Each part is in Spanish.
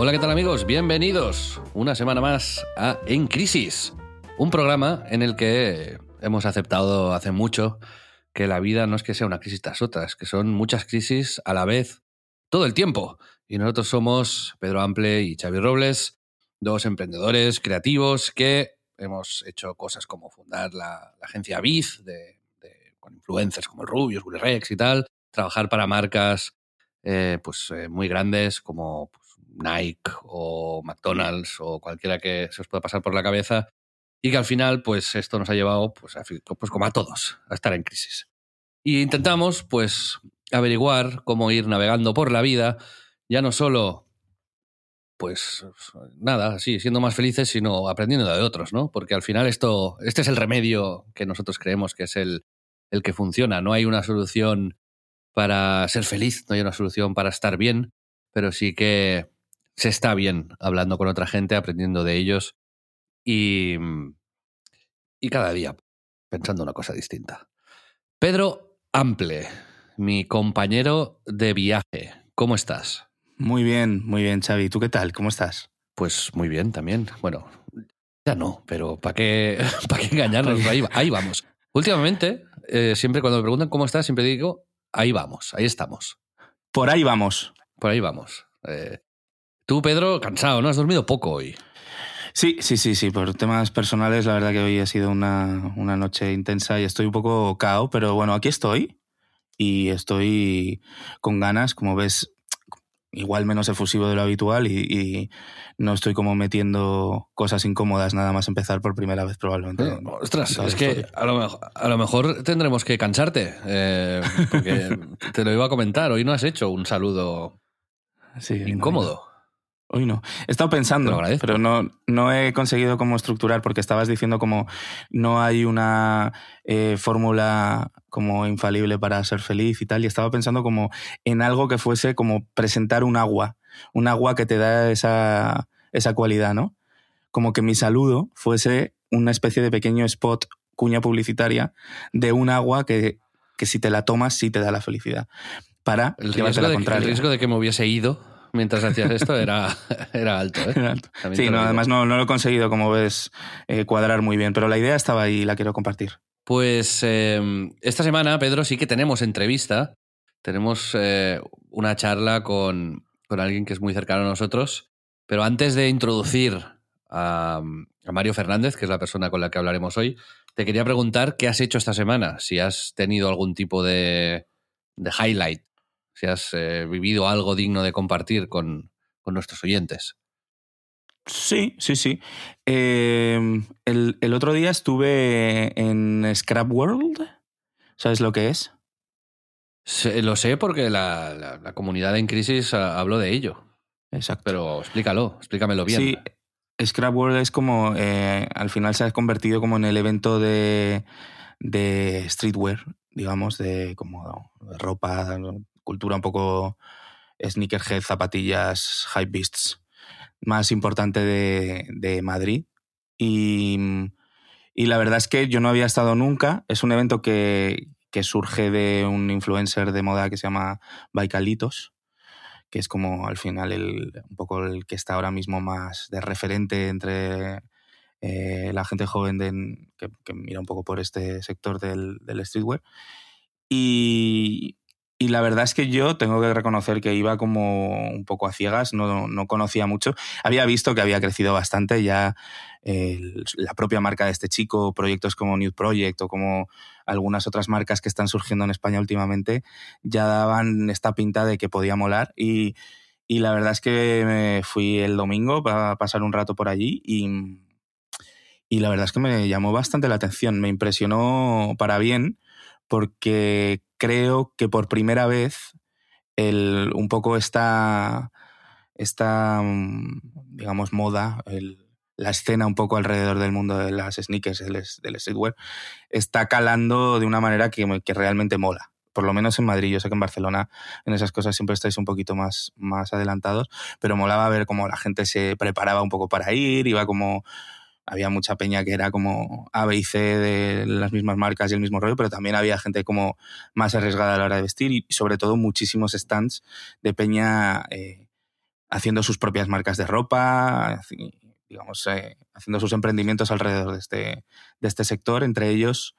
Hola, ¿qué tal amigos? Bienvenidos una semana más a En Crisis, un programa en el que hemos aceptado hace mucho que la vida no es que sea una crisis tras otra, es que son muchas crisis a la vez, todo el tiempo. Y nosotros somos Pedro Ample y Xavi Robles, dos emprendedores creativos que hemos hecho cosas como fundar la, agencia Biz, con influencers como el Rubius, Rex y tal, trabajar para marcas eh, pues, eh, muy grandes como Nike o McDonald's o cualquiera que se os pueda pasar por la cabeza y que al final pues esto nos ha llevado pues, pues como a todos a estar en crisis. Y intentamos pues averiguar cómo ir navegando por la vida, ya no solo pues nada, así, siendo más felices, sino aprendiendo de otros, ¿no? Porque al final esto, este es el remedio que nosotros creemos que es el, el que funciona. No hay una solución para ser feliz, no hay una solución para estar bien, pero sí que se está bien hablando con otra gente, aprendiendo de ellos y, y cada día pensando una cosa distinta. Pedro Ample, mi compañero de viaje, ¿cómo estás? Muy bien, muy bien, Xavi. ¿Tú qué tal? ¿Cómo estás? Pues muy bien también. Bueno, ya no, pero ¿para qué, ¿para qué engañarnos? Ahí, ahí vamos. Últimamente, eh, siempre cuando me preguntan cómo estás, siempre digo, ahí vamos, ahí estamos. Por ahí vamos. Por ahí vamos. Eh, tú, Pedro, cansado, ¿no? Has dormido poco hoy. Sí, sí, sí, sí. Por temas personales, la verdad que hoy ha sido una, una noche intensa y estoy un poco cao, pero bueno, aquí estoy y estoy con ganas, como ves, igual menos efusivo de lo habitual y, y no estoy como metiendo cosas incómodas nada más empezar por primera vez probablemente. en- Eh, Ostras, en es que a lo, mejor, a lo mejor tendremos que cansarte, eh, porque te lo iba a comentar, hoy no has hecho un saludo Sí, incómodo. Hoy no. He estado pensando, pero no, no he conseguido como estructurar, porque estabas diciendo como no hay una eh, fórmula como infalible para ser feliz y tal, y estaba pensando como en algo que fuese como presentar un agua, un agua que te da esa, esa cualidad, ¿no? Como que mi saludo fuese una especie de pequeño spot, cuña publicitaria, de un agua que, que si te la tomas sí te da la felicidad. Para El riesgo, la de, el riesgo de que me hubiese ido mientras hacías esto era, era alto. ¿eh? Sí, no, además no, no lo he conseguido, como ves, eh, cuadrar muy bien, pero la idea estaba ahí y la quiero compartir. Pues eh, esta semana, Pedro, sí que tenemos entrevista. Tenemos eh, una charla con, con alguien que es muy cercano a nosotros. Pero antes de introducir a, a Mario Fernández, que es la persona con la que hablaremos hoy, te quería preguntar qué has hecho esta semana. Si has tenido algún tipo de, de highlight, si has eh, vivido algo digno de compartir con, con nuestros oyentes. Sí, sí, sí. Eh, el, el otro día estuve en Scrap World. ¿Sabes lo que es? Se- lo sé porque la, la- la comunidad en crisis habló de ello. Exacto. Pero explícalo, explícamelo bien. Sí, Scrap World es como, eh, al final se ha convertido como en el evento de, de streetwear, digamos, de como ropa, cultura un poco sneakerhead, zapatillas, hype beasts, más importante de, de Madrid. Y, y la verdad es que yo no había estado nunca. Es un evento que, que surge de un influencer de moda que se llama Baikalitos que es como al final el, un poco el que está ahora mismo más de referente entre eh, la gente joven que mira un poco por este sector del, del streetwear. Y, y la verdad es que yo tengo que reconocer que iba como un poco a ciegas, no, no conocía mucho. Había visto que había crecido bastante ya la propia marca de este chico, proyectos como New Project o como algunas otras marcas que están surgiendo en España últimamente, ya daban esta pinta de que podía molar. Y, y la verdad es que me fui el domingo para pasar un rato por allí y, y la verdad es que me llamó bastante la atención, me impresionó para bien, porque creo que por primera vez el, un poco esta, esta mm, digamos, moda, la escena un poco alrededor del mundo de las sneakers, del, del streetwear, está calando de una manera que, que realmente mola por lo menos en Madrid. Yo sé que en Barcelona en esas cosas siempre estáis un poquito más, más adelantados, pero molaba ver cómo la gente se preparaba un poco para ir, iba como había mucha peña que era como A, B y C de las mismas marcas y el mismo rollo, pero también había gente como más arriesgada a la hora de vestir y sobre todo muchísimos stands de peña eh, haciendo sus propias marcas de ropa, digamos, eh, haciendo sus emprendimientos alrededor de este, de este sector, entre ellos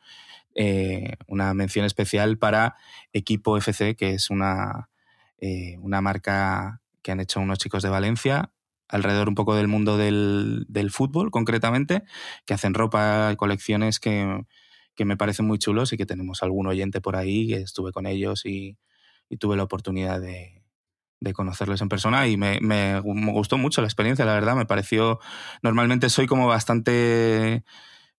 eh, una mención especial para Equipo FC, que es una, una marca que han hecho unos chicos de Valencia alrededor un poco del mundo del, fútbol concretamente, que hacen ropa, colecciones que, me parecen muy chulos y que tenemos algún oyente por ahí, que estuve con ellos y, tuve la oportunidad de, conocerles en persona y me, me, gustó mucho la experiencia, la verdad, me pareció, normalmente soy como bastante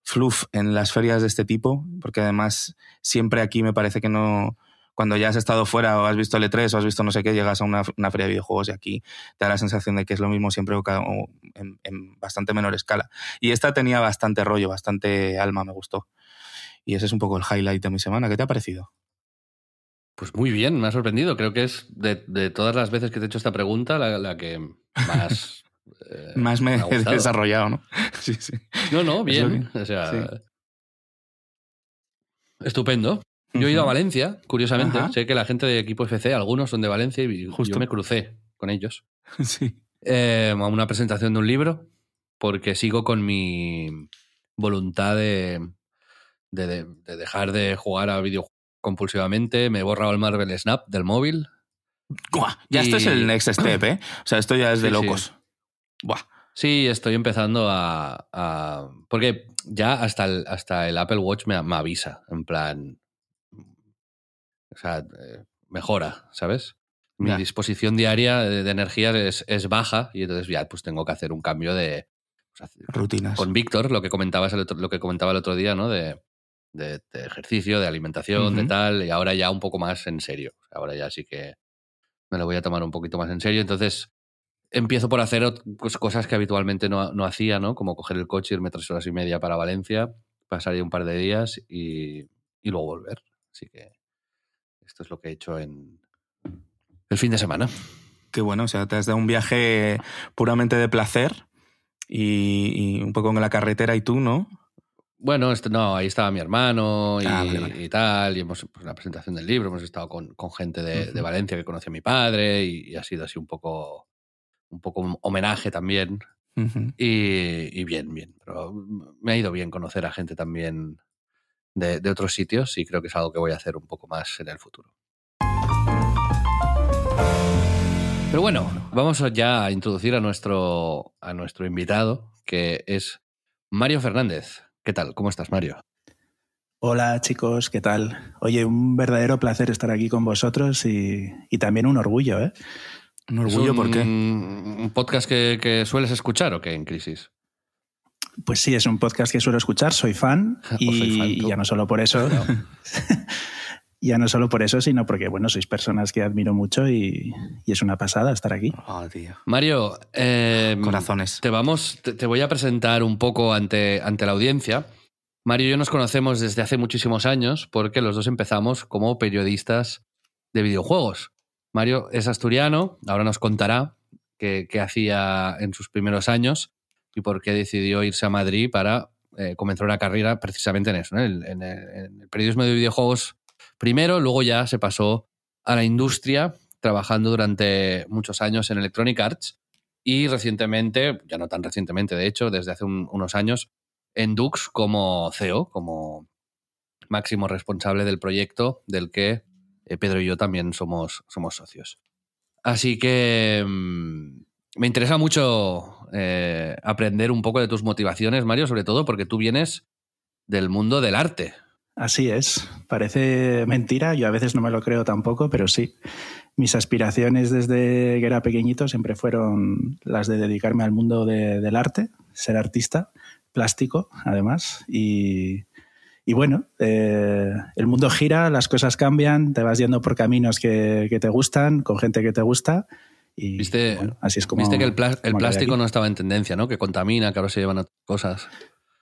fluff en las ferias de este tipo, porque además siempre aquí me parece que no, cuando ya has estado fuera o has visto el E3 o has visto no sé qué, llegas a una, feria de videojuegos y aquí te da la sensación de que es lo mismo siempre o en, en, bastante menor escala. Y esta tenía bastante rollo, bastante alma, me gustó. Y ese es un poco el highlight de mi semana. ¿Qué te ha parecido? Pues muy bien, me ha sorprendido. Creo que es de, todas las veces que te he hecho esta pregunta la que más eh, Más me, he desarrollado, ¿no? sí, sí. No, no, bien. O sea, estupendo. Yo he ido a Valencia, curiosamente. Sé que la gente de equipo FC, algunos son de Valencia y yo me crucé con ellos. Sí. Eh, a una presentación de un libro, porque sigo con mi voluntad de, de, dejar de jugar a videojuegos compulsivamente. Me he borrado el Marvel Snap del móvil. Ya esto es el next step, ¿eh? O sea, esto ya es de locos. Buah. Sí, estoy empezando a, Porque ya hasta el, hasta el Apple Watch me, avisa, en plan. O sea, eh, mejora, ¿sabes? Mi disposición diaria de, energía es, baja y entonces ya pues tengo que hacer un cambio de. Rutinas. Con Víctor, lo que comentabas lo que comentaba el otro día, ¿no? De, de, ejercicio, de alimentación, de tal, y ahora ya un poco más en serio. Ahora ya sí que me lo voy a tomar un poquito más en serio. Entonces, empiezo por hacer pues, cosas que habitualmente no, no, hacía, ¿no? Como coger el coche, irme tres horas y media para Valencia, pasar ahí un par de días y, luego volver. Así que esto es lo que he hecho en el fin de semana. Qué bueno, o sea, te has dado un viaje puramente de placer y, un poco en la carretera y tú, ¿no? Bueno, este, no, ahí estaba mi hermano y, ah, tal, y hemos pues, la presentación del libro, hemos estado con, gente de, Valencia que conoce a mi padre y, ha sido así un poco un poco un homenaje también. y, bien, bien. Pero me ha ido bien conocer a gente también de, otros sitios y creo que es algo que voy a hacer un poco más en el futuro. Pero bueno, vamos ya a introducir a nuestro, a nuestro invitado, que es Mario Fernández. ¿Qué tal? ¿Cómo estás, Mario? Hola chicos, ¿qué tal? Oye, un verdadero placer estar aquí con vosotros y, y también un orgullo, ¿eh? Un orgullo, ¿por qué? ¿Un podcast que, sueles escuchar o qué en Crisis? Pues sí, es un podcast que suelo escuchar, soy fan y, ya no solo por eso. ya no solo por eso, sino porque, bueno, sois personas que admiro mucho y, es una pasada estar aquí. Oh, tío. Mario, eh, corazones. Te vamos, te, voy a presentar un poco ante, ante la audiencia. Mario y yo nos conocemos desde hace muchísimos años porque los dos empezamos como periodistas de videojuegos. Mario es asturiano, ahora nos contará qué, hacía en sus primeros años y por qué decidió irse a Madrid para eh, comenzar una carrera precisamente en eso, en, el, periodismo de videojuegos primero, luego ya se pasó a la industria trabajando durante muchos años en Electronic Arts y recientemente, ya no tan recientemente de hecho, desde hace unos años, en Dux como CEO, como máximo responsable del proyecto del que eh, Pedro y yo también somos, somos socios. Así que mm, me interesa mucho eh, aprender un poco de tus motivaciones, Mario, sobre todo porque tú vienes del mundo del arte. Así es, parece mentira, yo a veces no me lo creo tampoco, pero sí. Mis aspiraciones desde que era pequeñito siempre fueron las de dedicarme al mundo del arte, ser artista, plástico, además. Y, bueno, eh, el mundo gira, las cosas cambian, te vas yendo por caminos que, te gustan, con gente que te gusta. Y ¿Viste, así es como. Viste que el, plástico no estaba en tendencia, ¿no? Que contamina, que ahora se llevan otras cosas.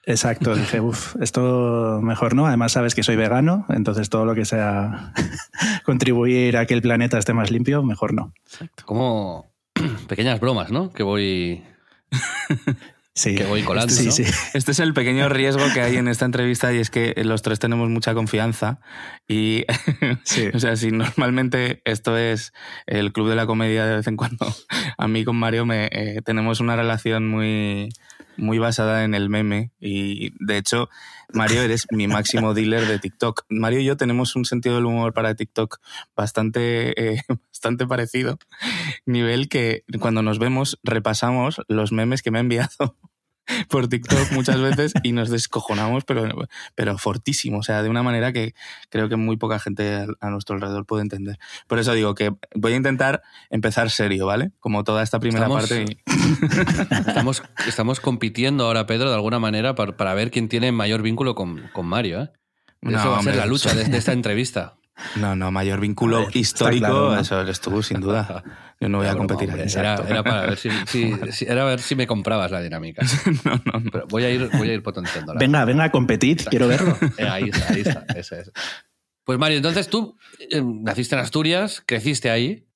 Exacto, dije, uff, esto mejor no. Además, sabes que soy vegano, entonces todo lo que sea contribuir a que el planeta esté más limpio, mejor no. Como pequeñas bromas, ¿no? Que voy. Sí, que voy colando. Este, sí, este es el pequeño riesgo que hay en esta entrevista y es que los tres tenemos mucha confianza y, o sea, si normalmente esto es el club de la comedia de vez en cuando, a mí con Mario me, eh, tenemos una relación muy, muy basada en el meme y de hecho, Mario, eres mi máximo dealer de TikTok. Mario y yo tenemos un sentido del humor para TikTok bastante, eh, bastante parecido, nivel que cuando nos vemos repasamos los memes que me ha enviado por TikTok muchas veces y nos descojonamos, pero, pero fortísimo, o sea, de una manera que creo que muy poca gente a nuestro alrededor puede entender. Por eso digo que voy a intentar empezar serio, ¿vale? Como toda esta primera parte. estamos, estamos compitiendo ahora, Pedro, de alguna manera para, para ver quién tiene mayor vínculo con, con Mario, ¿eh? Eso va a ser la lucha de esta entrevista. No, no, mayor vínculo histórico, eso eres tú, sin duda. Yo no voy a competir ahí. Era, para ver si, era ver si me comprabas la dinámica. no, no, no. voy a ir, voy a ir potenciando. Venga, venga a competir, quiero verlo. Eh, ahí está, ahí está, eso es. Pues Mario, entonces tú eh, naciste en Asturias, creciste ahí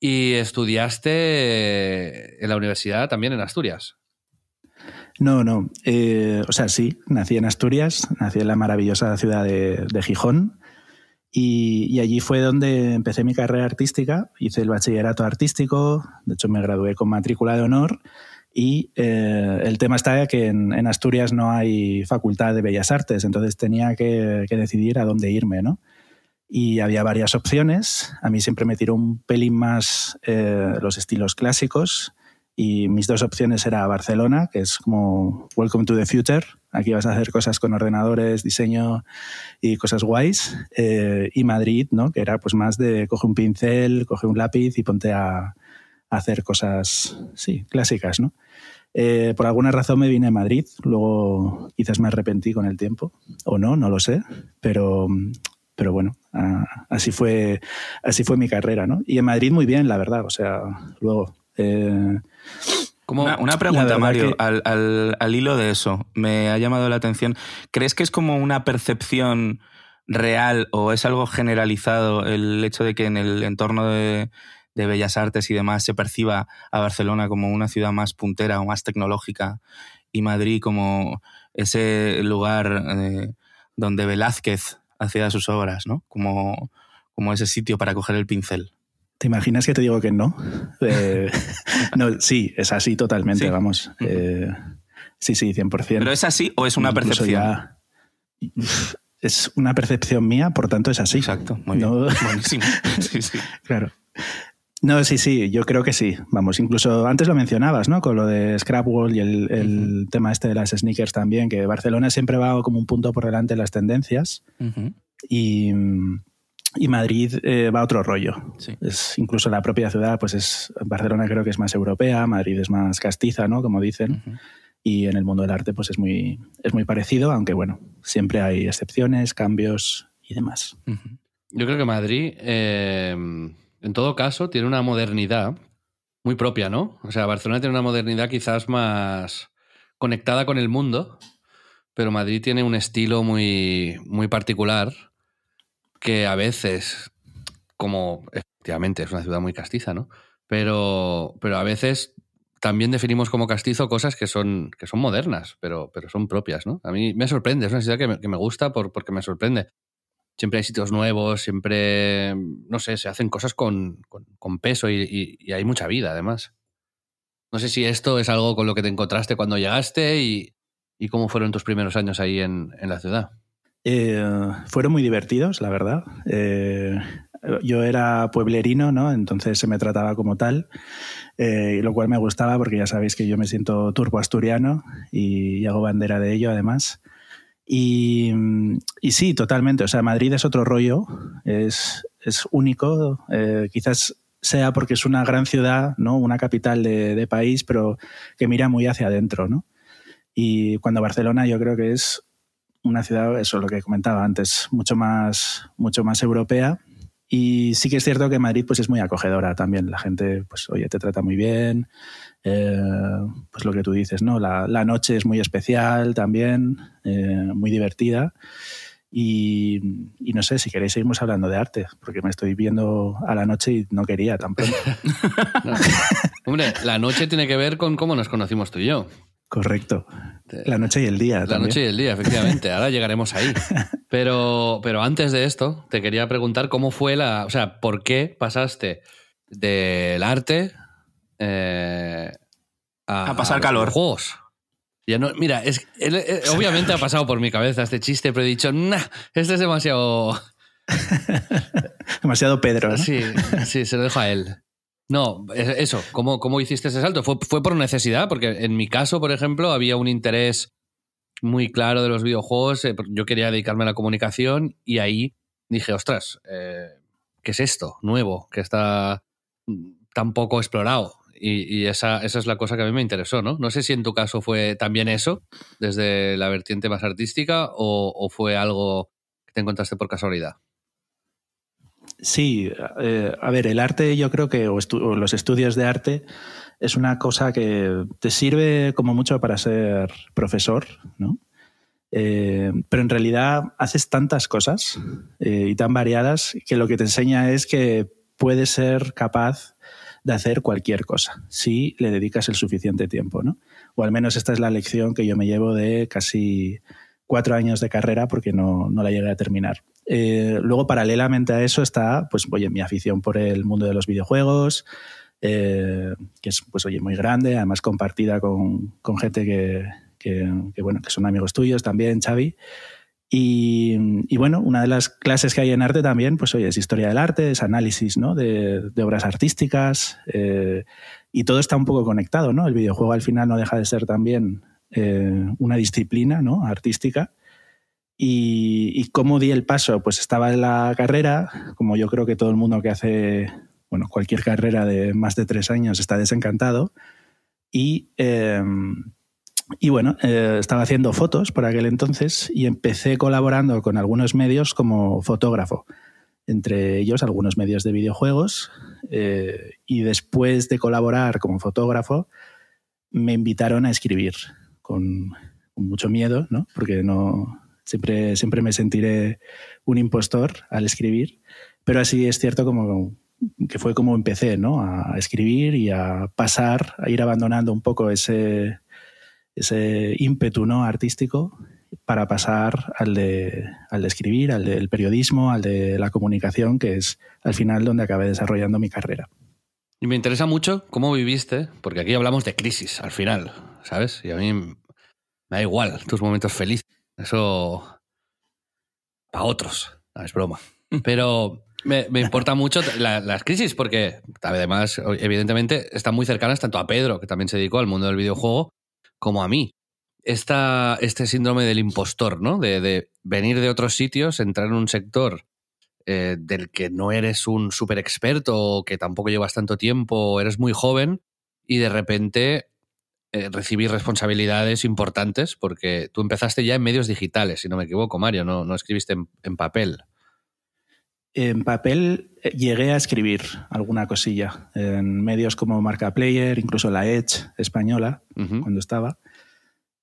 y estudiaste en la universidad también en Asturias. No, no. Eh, o sea, sí, nací en Asturias, nací en la maravillosa ciudad de, de Gijón y, allí fue donde empecé mi carrera artística, hice el bachillerato artístico, de hecho me gradué con matrícula de honor y eh, el tema está que en, Asturias no hay facultad de bellas artes, entonces tenía que, decidir a dónde irme, ¿no? Y había varias opciones, a mí siempre me tiró un pelín más eh, los estilos clásicos y mis dos opciones era Barcelona, que es como Welcome to the Future, aquí vas a hacer cosas con ordenadores, diseño y cosas guays, eh, y Madrid, ¿no? que era pues más de coge un pincel, coge un lápiz y ponte a, hacer cosas, sí, clásicas. ¿no? Eh, por alguna razón me vine a Madrid, luego quizás me arrepentí con el tiempo, o no, no lo sé, pero, pero bueno, así, fue, así fue mi carrera. ¿no? Y en Madrid muy bien, la verdad, o sea, luego eh, una, pregunta, Mario, al, hilo de eso. Me ha llamado la atención. ¿Crees que es como una percepción real o es algo generalizado el hecho de que en el entorno de, Bellas Artes y demás se perciba a Barcelona como una ciudad más puntera o más tecnológica y Madrid como ese lugar eh, donde Velázquez hacía sus obras, ¿no? Como, como ese sitio para coger el pincel. ¿Te imaginas que te digo que no? Eh, no, sí, es así totalmente, vamos. Eh, sí, sí, 100%. ¿Pero es así o es una percepción? es una percepción mía, por tanto es así. Exacto, muy bien. Buenísimo. Sí, sí. Claro. No, sí, sí, yo creo que sí. Vamos, incluso antes lo mencionabas, ¿no? Con lo de Scrapwall y el, tema este de las sneakers también, que Barcelona siempre va como un punto por delante de las tendencias. Y y Madrid eh, va a otro rollo. Es, incluso la propia ciudad, pues es Barcelona creo que es más europea, Madrid es más castiza, ¿no? Como dicen. Y en el mundo del arte, pues es muy, es muy parecido, aunque bueno, siempre hay excepciones, cambios y demás. Yo creo que Madrid, eh, en todo caso, tiene una modernidad muy propia, ¿no? O sea, Barcelona tiene una modernidad quizás más conectada con el mundo, pero Madrid tiene un estilo muy, muy particular que a veces, como efectivamente es una ciudad muy castiza, ¿no? Pero, pero a veces también definimos como castizo cosas que son, que son modernas, pero, pero son propias, ¿no? A mí me sorprende, es una ciudad que me, que me gusta por, porque me sorprende. Siempre hay sitios nuevos, siempre, no sé, se hacen cosas con, con, peso y, y, hay mucha vida, además. No sé si esto es algo con lo que te encontraste cuando llegaste y, y cómo fueron tus primeros años ahí en, en la ciudad. Eh, fueron muy divertidos, la verdad. Eh, yo era pueblerino, ¿no? Entonces se me trataba como tal, eh, lo cual me gustaba porque ya sabéis que yo me siento turbo asturiano y, hago bandera de ello, además. Y, sí, totalmente. O sea, Madrid es otro rollo, es, único. quizás sea porque es una gran ciudad, ¿no? Una capital de, de país, pero que mira muy hacia adentro, ¿no? Y cuando Barcelona yo creo que es una ciudad, eso es lo que comentaba antes, mucho más, mucho más europea. Y sí que es cierto que Madrid pues, es muy acogedora también. La gente, pues, oye, te trata muy bien. Eh, pues lo que tú dices, ¿no? La, la noche es muy especial también, eh, muy divertida. Y, y, no sé, si queréis seguimos hablando de arte, porque me estoy viendo a la noche y no quería tampoco. no. Hombre, la noche tiene que ver con cómo nos conocimos tú y yo. Correcto. La noche y el día. La también. noche y el día, efectivamente. Ahora llegaremos ahí. Pero, pero antes de esto, te quería preguntar cómo fue la. O sea, ¿por qué pasaste del arte eh, a, a, pasar calor? Juegos. Ya no, mira, es, él, él, obviamente ha pasado por mi cabeza este chiste, pero he dicho, nah, este es demasiado. demasiado Pedro. ¿no? Sí, sí, se lo dejo a él. No, eso, ¿cómo, cómo hiciste ese salto? ¿Fue, ¿Fue por necesidad? Porque en mi caso, por ejemplo, había un interés muy claro de los videojuegos. Eh, yo quería dedicarme a la comunicación y ahí dije, ostras, eh, ¿qué es esto nuevo que está tan poco explorado? Y, y esa, esa, es la cosa que a mí me interesó, ¿no? No sé si en tu caso fue también eso, desde la vertiente más artística, o, o fue algo que te encontraste por casualidad. Sí, eh, a ver, el arte yo creo que, o, los estudios de arte, es una cosa que te sirve como mucho para ser profesor, ¿no? Eh, pero en realidad haces tantas cosas eh, y tan variadas que lo que te enseña es que puedes ser capaz de hacer cualquier cosa si le dedicas el suficiente tiempo, ¿no? O al menos esta es la lección que yo me llevo de casi cuatro años de carrera porque no, no la llegué a terminar. Eh, luego, paralelamente a eso, está pues, oye, mi afición por el mundo de los videojuegos, eh, que es pues, oye, muy grande, además compartida con, con gente que, que, bueno, que son amigos tuyos también, Xavi. Y, y, bueno, una de las clases que hay en arte también, pues oye, es historia del arte, es análisis ¿no? de, de obras artísticas, eh, y todo está un poco conectado, ¿no? El videojuego al final no deja de ser también eh, una disciplina ¿no? artística. Y, y, cómo di el paso, pues estaba en la carrera, como yo creo que todo el mundo que hace bueno, cualquier carrera de más de tres años está desencantado. Y, eh, y bueno, eh, estaba haciendo fotos por aquel entonces y empecé colaborando con algunos medios como fotógrafo, entre ellos algunos medios de videojuegos. Eh, y después de colaborar como fotógrafo, me invitaron a escribir con, con mucho miedo, ¿no? porque no, siempre, siempre me sentiré un impostor al escribir. Pero así es cierto como que fue como empecé, ¿no? A escribir y a pasar, a ir abandonando un poco ese, ese ímpetu ¿no? artístico para pasar al de, al de escribir, al del periodismo, al de la comunicación, que es al final donde acabé desarrollando mi carrera. Y me interesa mucho cómo viviste, porque aquí hablamos de crisis al final, ¿sabes? Y a mí me da igual tus momentos felices. Eso para otros, no es broma. Pero me, me importa mucho la, las crisis porque además, evidentemente, están muy cercanas tanto a Pedro, que también se dedicó al mundo del videojuego, como a mí. Esta, este síndrome del impostor, ¿no? De, de, venir de otros sitios, entrar en un sector eh, del que no eres un súper experto o que tampoco llevas tanto tiempo, eres muy joven y de repente eh, recibir responsabilidades importantes porque tú empezaste ya en medios digitales, si no me equivoco, Mario, no, no escribiste en, en papel. En papel eh, llegué a escribir alguna cosilla en medios como Marca Player, incluso la Edge española, uh -huh. cuando estaba.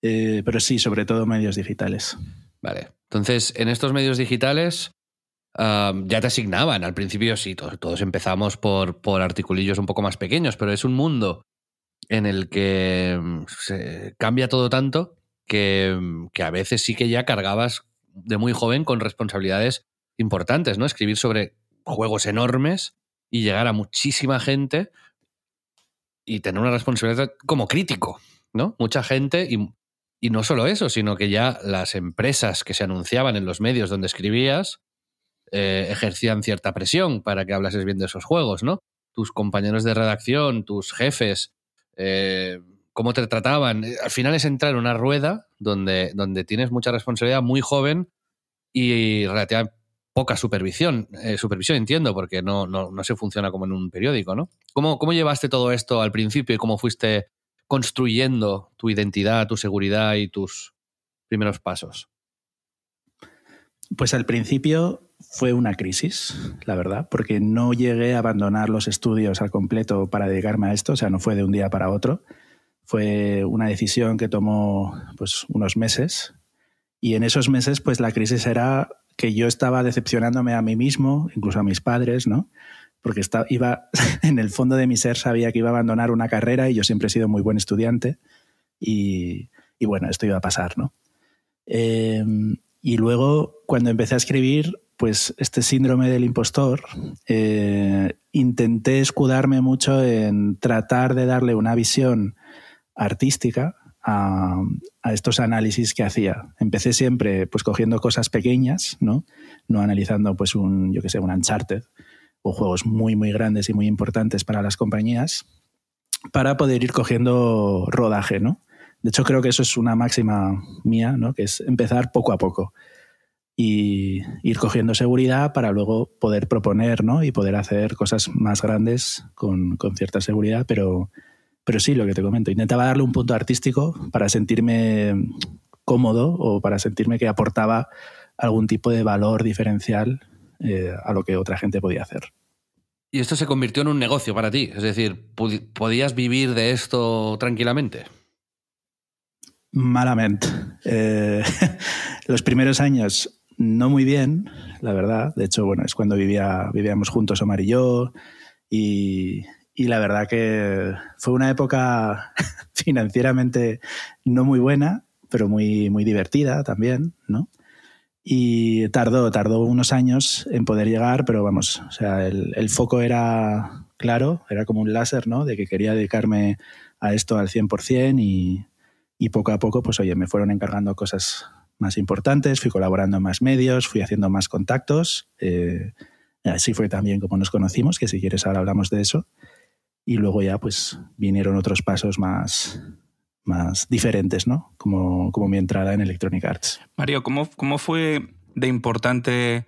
Eh, pero sí, sobre todo medios digitales. Vale. Entonces, en estos medios digitales ya te asignaban. Al principio sí, todos, todos empezamos por, por, articulillos un poco más pequeños, pero es un mundo en el que mm, cambia todo tanto que, mm, que a veces sí que ya cargabas de muy joven con responsabilidades importantes, ¿no? Escribir sobre juegos enormes y llegar a muchísima gente y tener una responsabilidad como crítico, ¿no? Mucha gente y, y no solo eso, sino que ya las empresas que se anunciaban en los medios donde escribías eh, ejercían cierta presión para que hablases bien de esos juegos, ¿no? Tus compañeros de redacción, tus jefes, eh, cómo te trataban. Al final es entrar en una rueda donde, donde tienes mucha responsabilidad muy joven y relativamente poca supervisión. Eh, supervisión entiendo, porque no, no, no, se funciona como en un periódico, ¿no? ¿Cómo, ¿Cómo llevaste todo esto al principio y cómo fuiste construyendo tu identidad, tu seguridad y tus primeros pasos? Pues al principio fue una crisis, la verdad, porque no llegué a abandonar los estudios al completo para dedicarme a esto, o sea, no fue de un día para otro. Fue una decisión que tomó pues unos meses y en esos meses pues la crisis era que yo estaba decepcionándome a mí mismo, incluso a mis padres, ¿no? Porque estaba, iba, en el fondo de mi ser sabía que iba a abandonar una carrera y yo siempre he sido muy buen estudiante y, y bueno, esto iba a pasar, ¿no? Eh, y luego, cuando empecé a escribir, pues este síndrome del impostor, eh, intenté escudarme mucho en tratar de darle una visión artística a, estos análisis que hacía. Empecé siempre pues cogiendo cosas pequeñas, ¿no? No analizando pues un, yo que sé, un Uncharted o juegos muy, muy grandes y muy importantes para las compañías para poder ir cogiendo rodaje, ¿no? De hecho, creo que eso es una máxima mía, ¿no? que es empezar poco a poco y ir cogiendo seguridad para luego poder proponer ¿no? y poder hacer cosas más grandes con, cierta seguridad, pero, pero sí, lo que te comento, intentaba darle un punto artístico para sentirme cómodo o para sentirme que aportaba algún tipo de valor diferencial eh, a lo que otra gente podía hacer. Y esto se convirtió en un negocio para ti, es decir, ¿podías vivir de esto tranquilamente? Malamente. Eh, los primeros años no muy bien, la verdad. De hecho, bueno, es cuando vivía, vivíamos juntos Omar y yo. Y, la verdad que fue una época financieramente no muy buena, pero muy, muy divertida también, ¿no? Y tardó, tardó unos años en poder llegar, pero vamos, o sea, el, el foco era claro, era como un láser, ¿no? De que quería dedicarme a esto al 100% y, y poco a poco, pues oye, me fueron encargando cosas más importantes, fui colaborando en más medios, fui haciendo más contactos. Eh, así fue también como nos conocimos, que si quieres ahora hablamos de eso. Y luego ya pues vinieron otros pasos más, más diferentes, ¿no? Como, como mi entrada en Electronic Arts. Mario, ¿cómo, ¿cómo fue de importante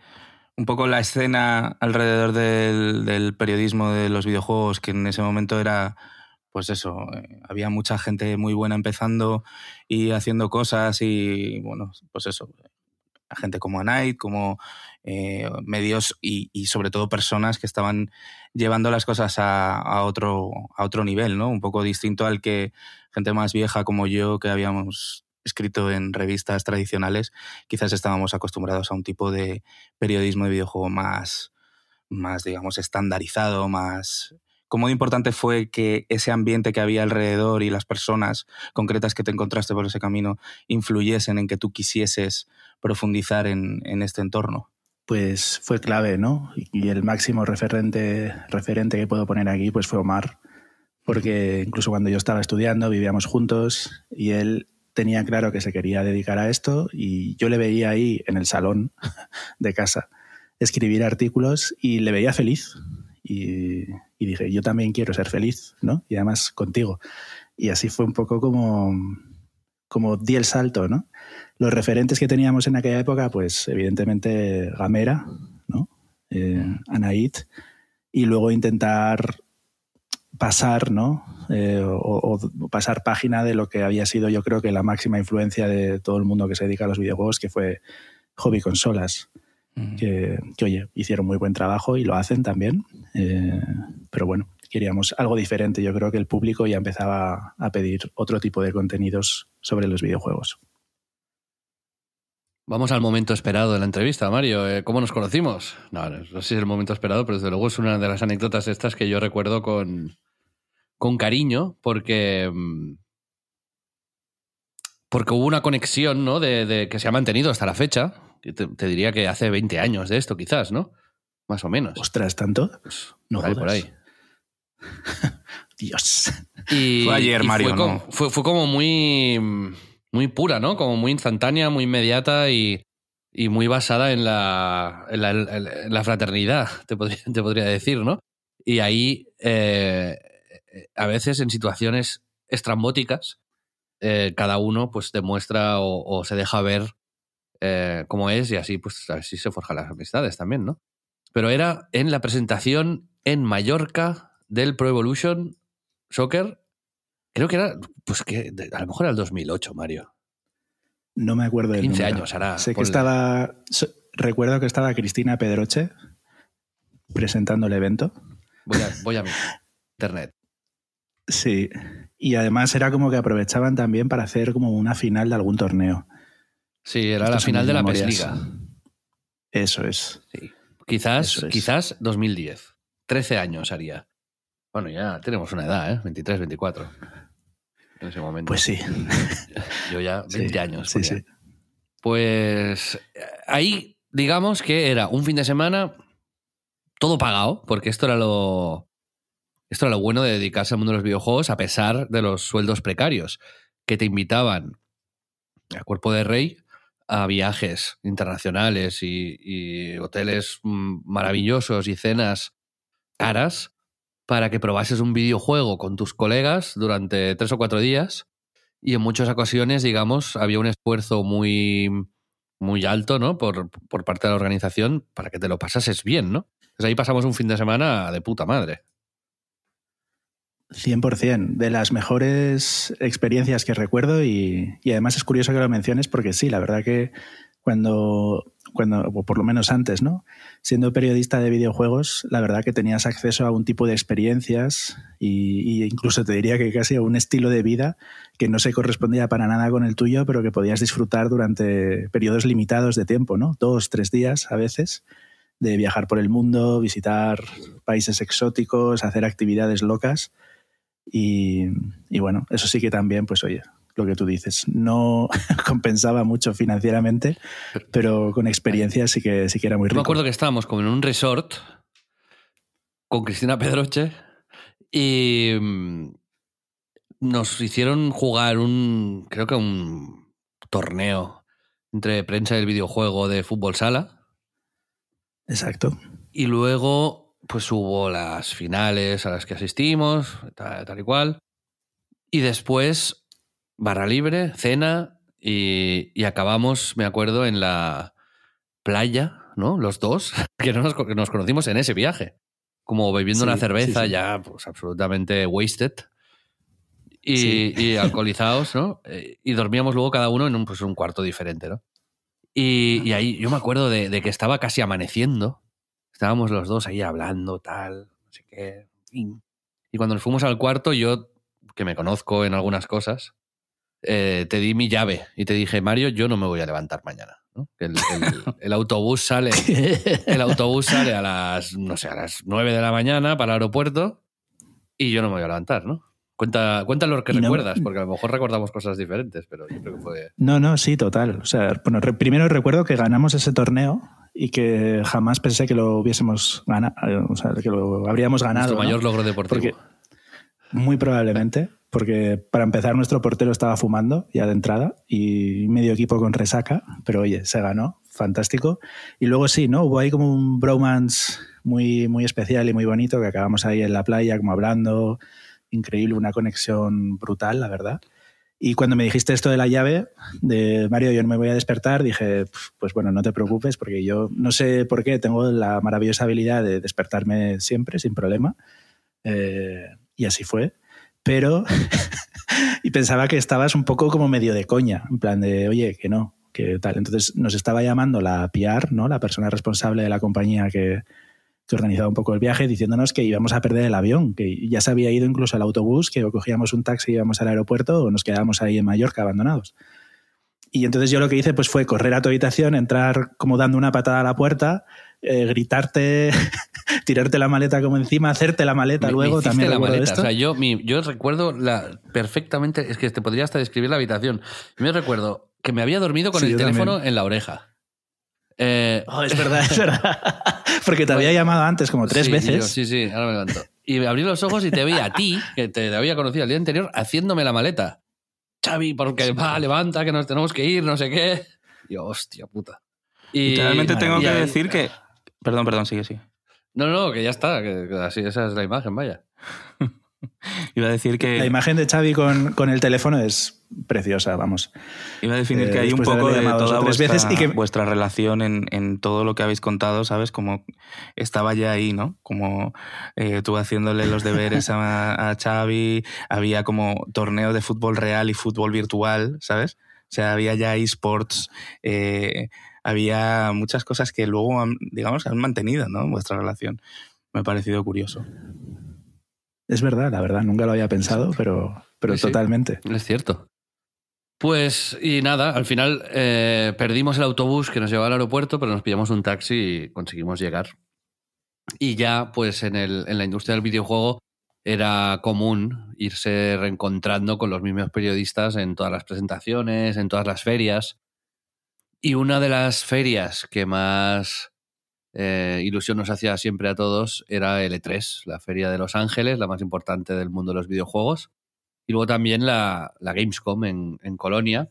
un poco la escena alrededor del, del periodismo de los videojuegos, que en ese momento era pues eso, eh, había mucha gente muy buena empezando y haciendo cosas y bueno, pues eso, gente como Night, como eh, medios y, y, sobre todo personas que estaban llevando las cosas a, a, otro, a otro nivel, ¿no? Un poco distinto al que gente más vieja como yo, que habíamos escrito en revistas tradicionales, quizás estábamos acostumbrados a un tipo de periodismo de videojuego más, más digamos, estandarizado, más ¿Cómo importante fue que ese ambiente que había alrededor y las personas concretas que te encontraste por ese camino influyesen en que tú quisieses profundizar en, en este entorno? Pues fue clave, ¿no? Y el máximo referente, referente que puedo poner aquí pues fue Omar, porque incluso cuando yo estaba estudiando vivíamos juntos y él tenía claro que se quería dedicar a esto y yo le veía ahí en el salón de casa escribir artículos y le veía feliz. Y, y dije, yo también quiero ser feliz, ¿no? Y además contigo. Y así fue un poco como, como di el salto, ¿no? Los referentes que teníamos en aquella época, pues evidentemente Gamera, ¿no? Eh, Anaid, y luego intentar pasar, ¿no? Eh, o, o, pasar página de lo que había sido, yo creo que la máxima influencia de todo el mundo que se dedica a los videojuegos, que fue Hobby Consolas que, que, oye, hicieron muy buen trabajo y lo hacen también. Eh, pero bueno, queríamos algo diferente. Yo creo que el público ya empezaba a pedir otro tipo de contenidos sobre los videojuegos. Vamos al momento esperado de la entrevista, Mario. Eh, ¿Cómo nos conocimos? No, no sé si es el momento esperado, pero desde luego es una de las anécdotas estas que yo recuerdo con, con cariño, porque, mm, porque hubo una conexión ¿no? de, de, que se ha mantenido hasta la fecha, te, te, diría que hace 20 años de esto, quizás, ¿no? Más o menos. Ostras, ¿tanto? Pues, no, por ahí, por ahí. Dios. Y, fue ayer, y Mario, fue, ¿no? como, fue, fue, como muy, muy pura, ¿no? Como muy instantánea, muy inmediata y, y muy basada en la, en la, en la fraternidad, te podría, te podría, decir, ¿no? Y ahí, eh, a veces en situaciones estrambóticas, eh, cada uno pues demuestra o, o se deja ver eh, como es y así pues así se forjan las amistades también, ¿no? Pero era en la presentación en Mallorca del Pro Evolution Soccer Creo que era, pues que a lo mejor era el 2008, Mario. No me acuerdo del 15 número. años hará. Sé que ponle. estaba. Recuerdo que estaba Cristina Pedroche presentando el evento. Voy a, voy a mi internet. Sí. Y además era como que aprovechaban también para hacer como una final de algún torneo. Sí, era la final de la PES memorias. Liga. Eso es. Sí. Quizás, es. quizás 2010. 13 años haría. Bueno, ya tenemos una edad, ¿eh? 23, 24. En ese momento. Pues sí. Yo ya 20 Sí, años. Sí, ponía. sí. Pues ahí, digamos que era un fin de semana todo pagado, porque esto era lo. Esto era lo bueno de dedicarse al mundo de los videojuegos, a pesar de los sueldos precarios, que te invitaban a cuerpo de rey a viajes internacionales y, hoteles mm, maravillosos y cenas caras para que probases un videojuego con tus colegas durante tres o cuatro días y en muchas ocasiones, digamos, había un esfuerzo muy, muy alto, ¿no? Por, por parte de la organización para que te lo pasases bien, ¿no? Pues ahí pasamos un fin de semana de puta madre. 100%, de las mejores experiencias que recuerdo y, y además es curioso que lo menciones porque sí, la verdad que cuando, cuando, o por lo menos antes, ¿no? Siendo periodista de videojuegos, la verdad que tenías acceso a un tipo de experiencias y, y incluso te diría que casi a un estilo de vida que no se correspondía para nada con el tuyo, pero que podías disfrutar durante periodos limitados de tiempo, ¿no? Dos, tres días a veces de viajar por el mundo, visitar países exóticos, hacer actividades locas. Y, y, bueno, eso sí que también, pues oye, lo que tú dices, no compensaba mucho financieramente, pero con experiencia sí que, sí que era muy Yo rico. me acuerdo que estábamos como en un resort con Cristina Pedroche y mm, nos hicieron jugar un, creo que un torneo entre prensa del videojuego de fútbol sala. Exacto. Y luego, pues hubo las finales a las que asistimos, tal, tal y cual. Y después, barra libre, cena, y, y acabamos, me acuerdo, en la playa, ¿no? Los dos, que no nos, que nos conocimos en ese viaje. Como bebiendo Sí, una cerveza sí, sí. ya, pues absolutamente wasted. Y, y alcoholizados, ¿no? Eh, Y dormíamos luego cada uno en un, pues, un cuarto diferente, ¿no? Y, y ahí yo me acuerdo de, de que estaba casi amaneciendo. Estábamos los dos ahí hablando, tal, no sé qué. Y cuando nos fuimos al cuarto, yo, que me conozco en algunas cosas, eh, te di mi llave y te dije, Mario, yo no me voy a levantar mañana. El, el- el autobús sale. El autobús sale a las, no sé, a las 9 de la mañana para el aeropuerto y yo no me voy a levantar, ¿no? Cuenta, cuenta lo que no- recuerdas, porque a lo mejor recordamos cosas diferentes, pero yo creo que fue. No, no, sí, total. O sea, bueno, primero recuerdo que ganamos ese torneo y que jamás pensé que lo hubiésemos ganado, o sea, que lo habríamos ganado. nuestro ¿no? mayor logro deportivo. Porque- Muy probablemente, porque para empezar nuestro portero estaba fumando ya de entrada y medio equipo con resaca, pero oye, se ganó, fantástico. Y luego sí, ¿no? Hubo ahí como un bromance muy, muy especial y muy bonito que acabamos ahí en la playa como hablando, increíble, una conexión brutal, la verdad. Y cuando me dijiste esto de la llave, de Mario, yo no me voy a despertar, dije, "Pf, pues bueno, no te preocupes, porque yo no sé por qué tengo la maravillosa habilidad de despertarme siempre, sin problema. Eh, y así fue. Pero, y pensaba que estabas un poco como medio de coña, en plan de, oye, que no, que tal. Entonces nos estaba llamando la PR, ¿no? la persona responsable de la compañía que, que organizaba un poco el viaje, diciéndonos que íbamos a perder el avión, que ya se había ido incluso el autobús, que o cogíamos un taxi y íbamos al aeropuerto o nos quedábamos ahí en Mallorca abandonados. Y entonces yo lo que hice pues fue correr a tu habitación, entrar como dando una patada a la puerta, eh, gritarte, tirarte la maleta como encima, hacerte la maleta Me- me luego hiciste también la maleta. esto. O sea, yo, mi- yo recuerdo la, perfectamente, es que te podría hasta describir la habitación. Yo me recuerdo que me había dormido con Sí, el teléfono también. en la oreja. Eh, Oh, es verdad, es verdad. Porque te había llamado antes como tres sí, veces. yo, sí, sí, ahora me levanto. Y abrí los ojos y te vi a ti, que te había conocido el día anterior, haciéndome la maleta. Xavi, porque va, levanta, que nos tenemos que ir, no sé qué. Y yo, hostia puta. Y Realmente tengo que decir que. Perdón, perdón, sigue, sigue. No, no, que ya está, que, que así, esa es la imagen, vaya. Iba a decir que. La imagen de Xavi con, con el teléfono es preciosa, vamos. Iba a definir que hay un poco de, toda vuestra, veces y que... vuestra relación en, todo lo que habéis contado, ¿sabes? Como estaba ya ahí, ¿no? Como tú haciéndole los deberes a, a Xavi, había como torneo de fútbol real y fútbol virtual, ¿sabes? O sea, había ya esports, eh, había muchas cosas que luego, digamos, han mantenido ¿no? vuestra relación. Me ha parecido curioso. Es verdad, la verdad, nunca lo había pensado, pero, pero totalmente. es cierto. Pues, y nada, al final eh, perdimos el autobús que nos llevaba al aeropuerto, pero nos pillamos un taxi y conseguimos llegar. Y ya, pues en, el, en la industria del videojuego era común irse reencontrando con los mismos periodistas en todas las presentaciones, en todas las ferias. Y una de las ferias que más eh, ilusión nos hacía siempre a todos era el E3, la feria de Los Ángeles, la más importante del mundo de los videojuegos. Y luego también la, Gamescom en, Colonia.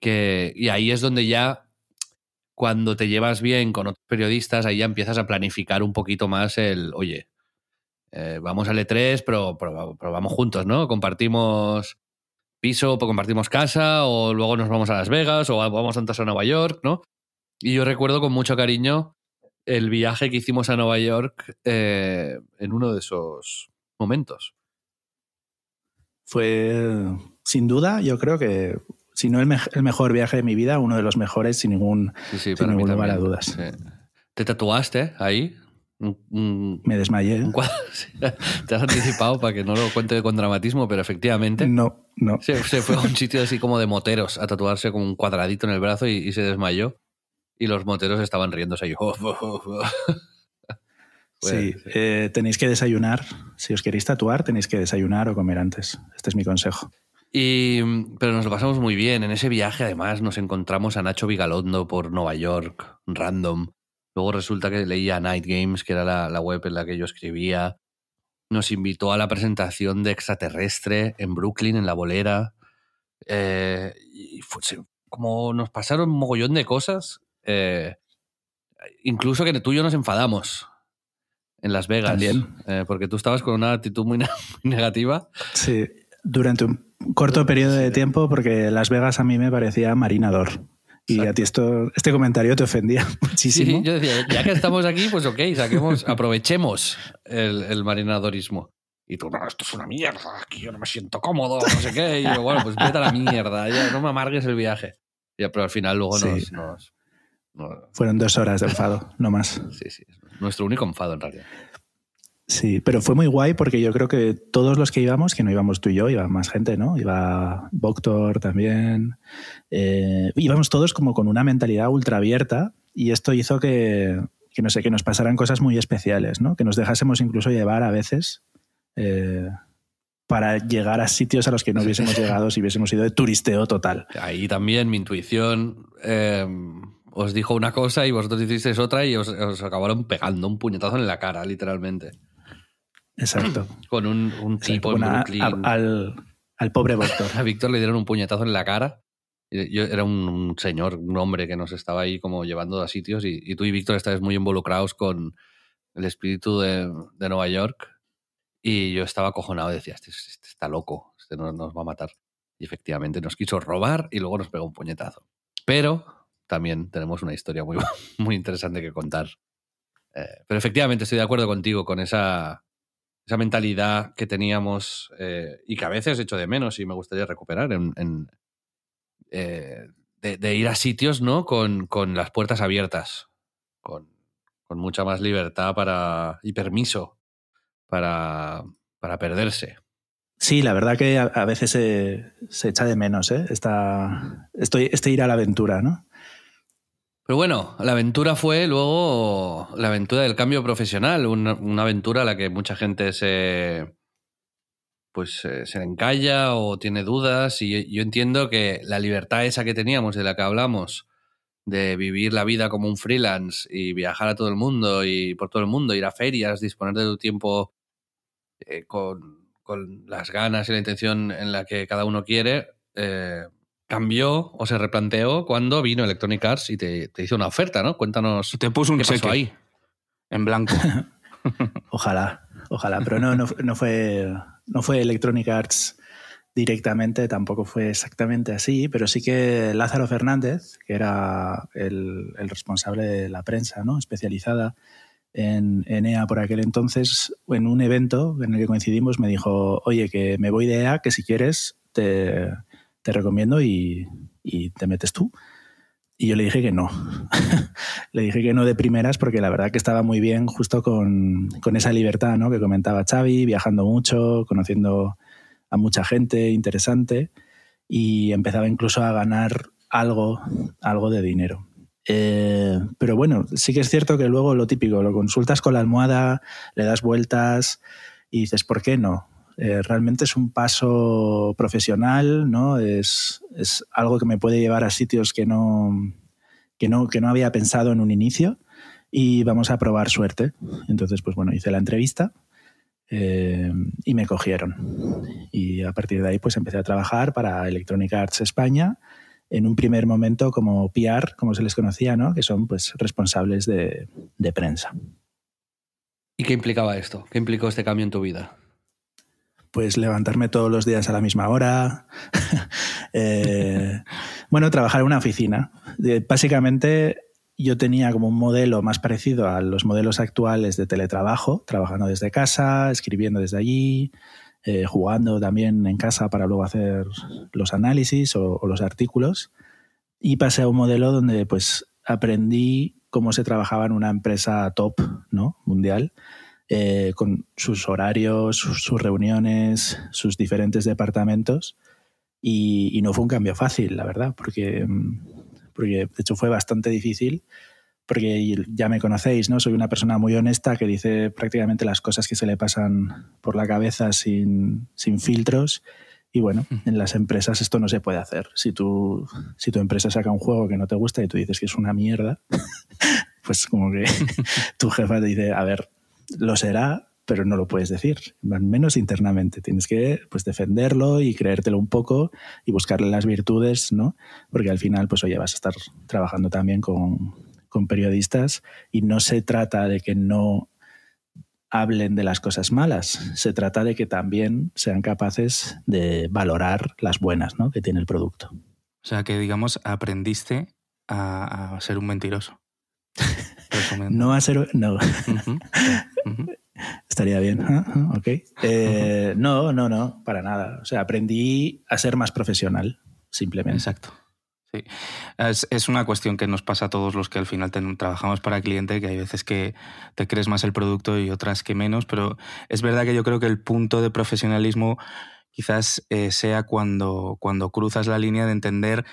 Que, y ahí es donde ya, cuando te llevas bien con otros periodistas, ahí ya empiezas a planificar un poquito más el, oye, eh, vamos al E3, pero, pero, vamos juntos, ¿no? Compartimos piso, pues compartimos casa, o luego nos vamos a Las Vegas, o vamos antes a Nueva York, ¿no? Y yo recuerdo con mucho cariño el viaje que hicimos a Nueva York eh, en uno de esos momentos. Fue, sin duda, yo creo que, si no el, mejor viaje de mi vida, uno de los mejores, sin ningún, sin ningún lugar a dudas. ¿Te tatuaste ahí? Me desmayé. Te has anticipado para que no lo cuente con dramatismo, pero efectivamente. No, no. Se, fue a un sitio así como de moteros a tatuarse con un cuadradito en el brazo y, se desmayó. Y los moteros estaban riéndose. Yo, sí, eh, tenéis que desayunar. Si os queréis tatuar, tenéis que desayunar o comer antes. Este es mi consejo. Y, pero nos lo pasamos muy bien. En ese viaje, además, nos encontramos a Nacho Vigalondo por Nueva York, random. Luego resulta que leía Night Games, que era la, web en la que yo escribía. Nos invitó a la presentación de Extraterrestre en Brooklyn, en la bolera. Eh, y como nos pasaron un mogollón de cosas, eh, incluso que tú y yo nos enfadamos en Las Vegas. También. Eh, porque tú estabas con una actitud muy negativa. Sí, durante un corto periodo de tiempo, porque Las Vegas a mí me parecía marinador. Y a ti esto, este comentario te ofendía muchísimo. Sí, yo decía, ya que estamos aquí, pues ok, saquemos, aprovechemos el, el marinadorismo. Y tú, no, esto es una mierda, aquí yo no me siento cómodo, no sé qué. Y yo, bueno, pues vete a la mierda, ya no me amargues el viaje. Ya, pero al final luego nos, nos, Fueron dos horas de enfado, no más. Sí, sí, nuestro único enfado en realidad. Sí, pero fue muy guay porque yo creo que todos los que íbamos, que no íbamos tú y yo, iba más gente, ¿no? Iba Voctor también. Eh, íbamos todos como con una mentalidad ultra abierta y esto hizo que, que, no sé, que nos pasaran cosas muy especiales, ¿no? Que nos dejásemos incluso llevar a veces eh, para llegar a sitios a los que no hubiésemos llegado si hubiésemos ido de turisteo total. Ahí también mi intuición eh, os dijo una cosa y vosotros hicisteis otra y os, os acabaron pegando un puñetazo en la cara, literalmente. Exacto. Con un, tipo en Brooklyn. al, pobre Víctor. A Víctor le dieron un puñetazo en la cara. Yo, era un, señor, un hombre que nos estaba ahí como llevando a sitios y, tú y Víctor estáis muy involucrados con el espíritu de, Nueva York y yo estaba acojonado, decía, este, este, está loco, este nos va a matar. Y efectivamente nos quiso robar y luego nos pegó un puñetazo. Pero también tenemos una historia muy, muy interesante que contar. Eh, pero efectivamente estoy de acuerdo contigo con esa, esa mentalidad que teníamos eh, y que a veces hecho de menos y me gustaría recuperar en, eh, de, ir a sitios ¿no? Con, las puertas abiertas, con, mucha más libertad para, y permiso para, para perderse. Sí, la verdad que a, veces se, se, echa de menos ¿eh? Estoy, este ir a la aventura, ¿no? Pero bueno, la aventura fue luego la aventura del cambio profesional, una, aventura a la que mucha gente se pues eh, se encalla o tiene dudas. Y yo entiendo que la libertad esa que teníamos de la que hablamos de vivir la vida como un freelance y viajar a todo el mundo y por todo el mundo, ir a ferias, disponer de tu tiempo eh, con, con, las ganas y la intención en la que cada uno quiere, eh, cambió o se replanteó cuando vino Electronic Arts y te, hizo una oferta, ¿no? Cuéntanos. Te puso un cheque ahí. En blanco. ojalá, ojalá. Pero no, no, fue, no fue Electronic Arts directamente tampoco fue exactamente así, pero sí que Lázaro Fernández, que era el, responsable de la prensa ¿no? especializada en, EA por aquel entonces, en un evento en el que coincidimos, me dijo, oye, que me voy de EA, que si quieres te, recomiendo y, te metes tú. Y yo le dije que no. le dije que no de primeras porque la verdad que estaba muy bien justo con, con, esa libertad ¿no? que comentaba Xavi, viajando mucho, conociendo a mucha gente interesante y empezaba incluso a ganar algo, algo de dinero. Eh, pero bueno, sí que es cierto que luego lo típico, lo consultas con la almohada, le das vueltas y dices, ¿por qué no? Eh, realmente es un paso profesional, ¿no? Es, es, algo que me puede llevar a sitios que no, que, no, que no había pensado en un inicio y vamos a probar suerte. Entonces, pues bueno, hice la entrevista eh, y me cogieron. Y a partir de ahí, pues empecé a trabajar para Electronic Arts España en un primer momento como PR, como se les conocía, ¿no? que son pues, responsables de, prensa. ¿Y qué implicaba esto? ¿Qué implicó este cambio en tu vida? Pues levantarme todos los días a la misma hora. Eh, bueno, trabajar en una oficina. Básicamente yo tenía como un modelo más parecido a los modelos actuales de teletrabajo, trabajando desde casa, escribiendo desde allí, eh, jugando también en casa para luego hacer los análisis o, los artículos. Y pasé a un modelo donde pues aprendí cómo se trabajaba en una empresa top ¿no? mundial, eh, con sus horarios, sus, reuniones, sus diferentes departamentos. Y, y, no fue un cambio fácil, la verdad, porque, porque de hecho fue bastante difícil porque ya me conocéis, ¿no? Soy una persona muy honesta que dice prácticamente las cosas que se le pasan por la cabeza sin, sin filtros. Y bueno, en las empresas esto no se puede hacer. Si tu, si tu empresa saca un juego que no te gusta y tú dices que es una mierda, pues como que tu jefa te dice, a ver, lo será, pero no lo puedes decir, menos internamente. Tienes que pues, defenderlo y creértelo un poco y buscarle las virtudes, ¿no? Porque al final, pues oye, vas a estar trabajando también con, con periodistas y no se trata de que no hablen de las cosas malas, se trata de que también sean capaces de valorar las buenas ¿no? que tiene el producto. O sea, que digamos, aprendiste a, ser un mentiroso. no a ser... No. Estaría bien. ok. Eh, no, no, no, para nada. O sea, aprendí a ser más profesional, simplemente. Exacto. Sí, es, una cuestión que nos pasa a todos los que al final trabajamos para cliente, que hay veces que te crees más el producto y otras que menos, pero es verdad que yo creo que el punto de profesionalismo quizás eh, sea cuando, cuando cruzas la línea de entender